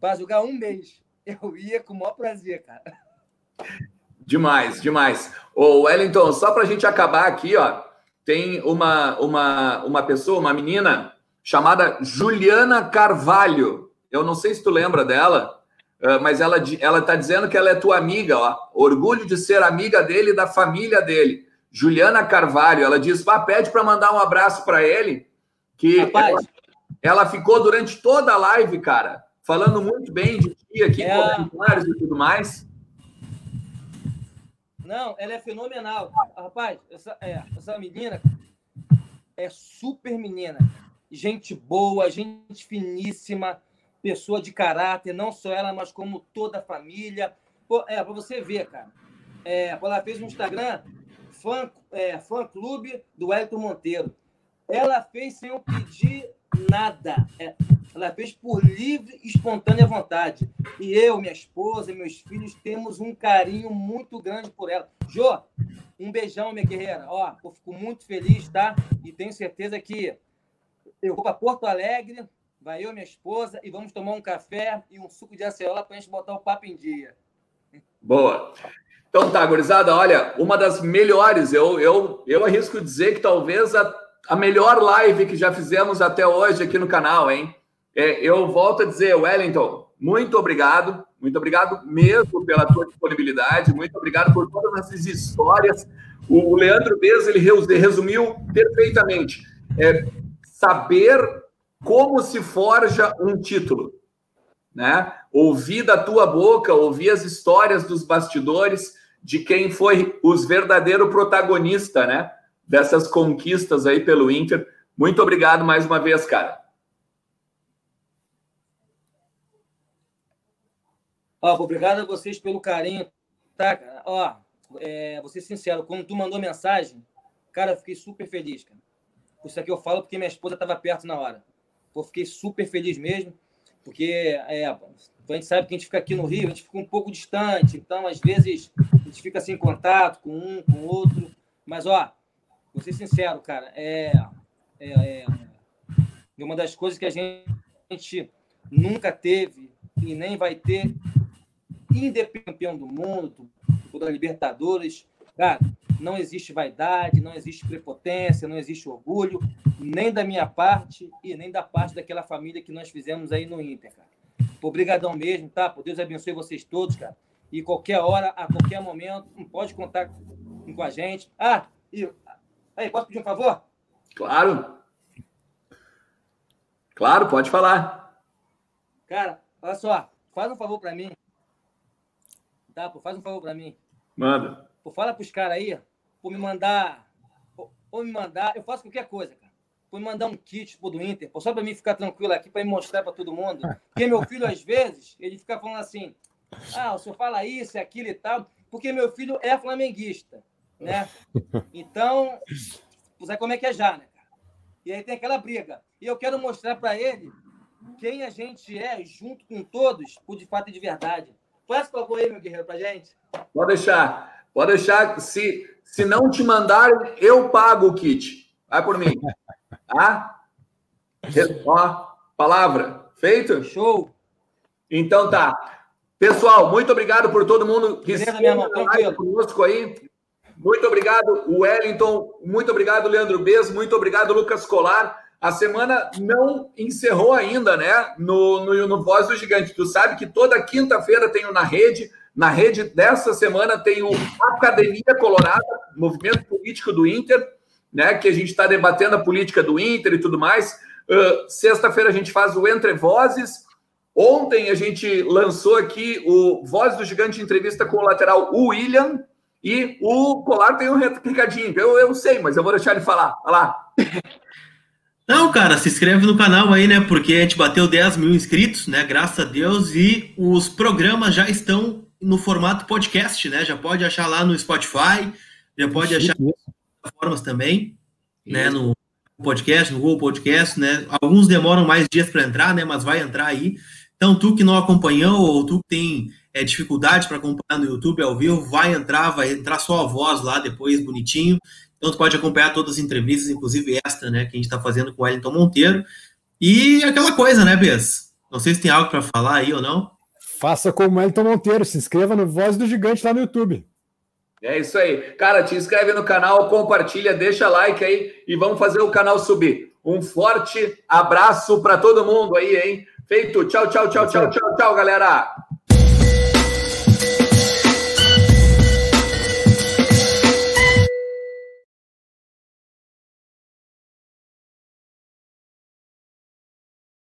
para jogar um mês, eu ia com o maior prazer, cara. Demais, demais. Ô, Wellington, só para a gente acabar aqui, ó, tem uma, uma, uma pessoa, uma menina chamada Juliana Carvalho. Eu não sei se tu lembra dela. Ah, mas ela ela está dizendo que ela é tua amiga, ó. Orgulho de ser amiga dele e da família dele. Juliana Carvalho, ela diz: "Vá, pede para mandar um abraço para ele, que ela, ela, ficou durante toda a live, cara, falando muito bem de ti aqui, é... comentários e tudo mais. Não, ela é fenomenal. Rapaz, essa, é, essa menina é super menina. Gente boa, gente finíssima pessoa de caráter, não só ela, mas como toda a família. Pô, é, para você ver, cara. É, ela fez no Instagram fã, é, fã clube do Wellington Monteiro. Ela fez sem eu pedir nada. É, ela fez por livre e espontânea vontade. E eu, minha esposa, meus filhos, temos um carinho muito grande por ela. Jô, um beijão, minha guerreira. Ó, eu fico muito feliz, tá? E tenho certeza que eu vou para Porto Alegre Vai eu, minha esposa, e vamos tomar um café e um suco de acerola para a gente botar o papo em dia. Boa. Então tá, gurizada, olha, uma das melhores, eu, eu, eu arrisco dizer que talvez a, a melhor live que já fizemos até hoje aqui no canal, hein? É, eu volto a dizer, Wellington, muito obrigado, muito obrigado mesmo pela tua disponibilidade, muito obrigado por todas essas histórias. O Leandro Bez, ele resumiu perfeitamente. É, saber como se forja um título, né? Ouvir da tua boca, ouvir as histórias dos bastidores de quem foi os verdadeiro protagonista, né? Dessas conquistas aí pelo Inter. Muito obrigado mais uma vez, cara. Ó, obrigado a vocês pelo carinho, tá? Ó, é, vou ser sincero, quando tu mandou mensagem, cara, eu fiquei super feliz, cara. Isso aqui eu falo porque minha esposa estava perto na hora. Pô, fiquei super feliz mesmo, porque é, a gente sabe que a gente fica aqui no Rio, a gente fica um pouco distante, então às vezes a gente fica sem contato com um, com outro. Mas, ó, vou ser sincero, cara, é, é, é uma das coisas que a gente nunca teve e nem vai ter, independente do mundo, da Libertadores, cara, não existe vaidade, não existe prepotência, não existe orgulho, nem da minha parte e nem da parte daquela família que nós fizemos aí no Inter, cara. Obrigadão mesmo, tá? Por Deus abençoe vocês todos, cara. E qualquer hora, a qualquer momento, pode contar com a gente. Ah, e aí, posso pedir um favor? Claro. Claro, pode falar. Cara, olha só, faz um favor para mim. tá? Pô, faz um favor para mim. Manda. Pô, fala pros caras aí, por me mandar. Ou me mandar. Eu faço qualquer coisa, cara. Por me mandar um kit pô, do Inter, pô, só para mim ficar tranquilo aqui, para mostrar para todo mundo. Porque meu filho, às vezes, ele fica falando assim: ah, o senhor fala isso, é aquilo e tal, porque meu filho é flamenguista, né? Então, sabe como é que é já, né, cara? E aí tem aquela briga. E eu quero mostrar para ele quem a gente é, junto com todos, por de fato e de verdade. Posso colocar aí, meu guerreiro, pra gente? Pode deixar. Pode deixar. Se, se não te mandarem, eu pago o kit. Vai por mim. Tá? Ó, palavra. Feito? Show. Então tá. Pessoal, muito obrigado por todo mundo que esteve conosco aí. Muito obrigado, Wellington. Muito obrigado, Leandro Bez. Muito obrigado, Lucas Colar. A semana não encerrou ainda, né? No, no, no Voz do Gigante. Tu sabe que toda quinta-feira tem o Na Rede. Na rede dessa semana tem o Academia Colorada, movimento político do Inter, né? Que a gente está debatendo a política do Inter e tudo mais. Uh, Sexta-feira a gente faz o Entre Vozes. Ontem a gente lançou aqui o Voz do Gigante entrevista com o lateral William. E o Colar tem um recadinho. Eu, eu sei, mas eu vou deixar ele falar. Olha lá. Não, cara, se inscreve no canal aí, né? Porque a gente bateu 10 mil inscritos, né? Graças a Deus. E os programas já estão no formato podcast, né? Já pode achar lá no Spotify, já pode achar nas plataformas também, né? No podcast, no Google Podcast, né? Alguns demoram mais dias para entrar, né? Mas vai entrar aí. Então, tu que não acompanhou ou tu que tem é, dificuldade para acompanhar no YouTube ao vivo, vai entrar, vai entrar só a voz lá depois, bonitinho. Então, tu pode acompanhar todas as entrevistas, inclusive esta, né, que a gente está fazendo com o Wellington Monteiro. E aquela coisa, né, Bess? Não sei se tem algo para falar aí ou não. Faça como Wellington Monteiro, se inscreva no Voz do Gigante lá no YouTube. É isso aí. Cara, te inscreve no canal, compartilha, deixa like aí e vamos fazer o canal subir. Um forte abraço para todo mundo aí, hein? Feito. Tchau, tchau, tchau, tchau, tchau, tchau, galera.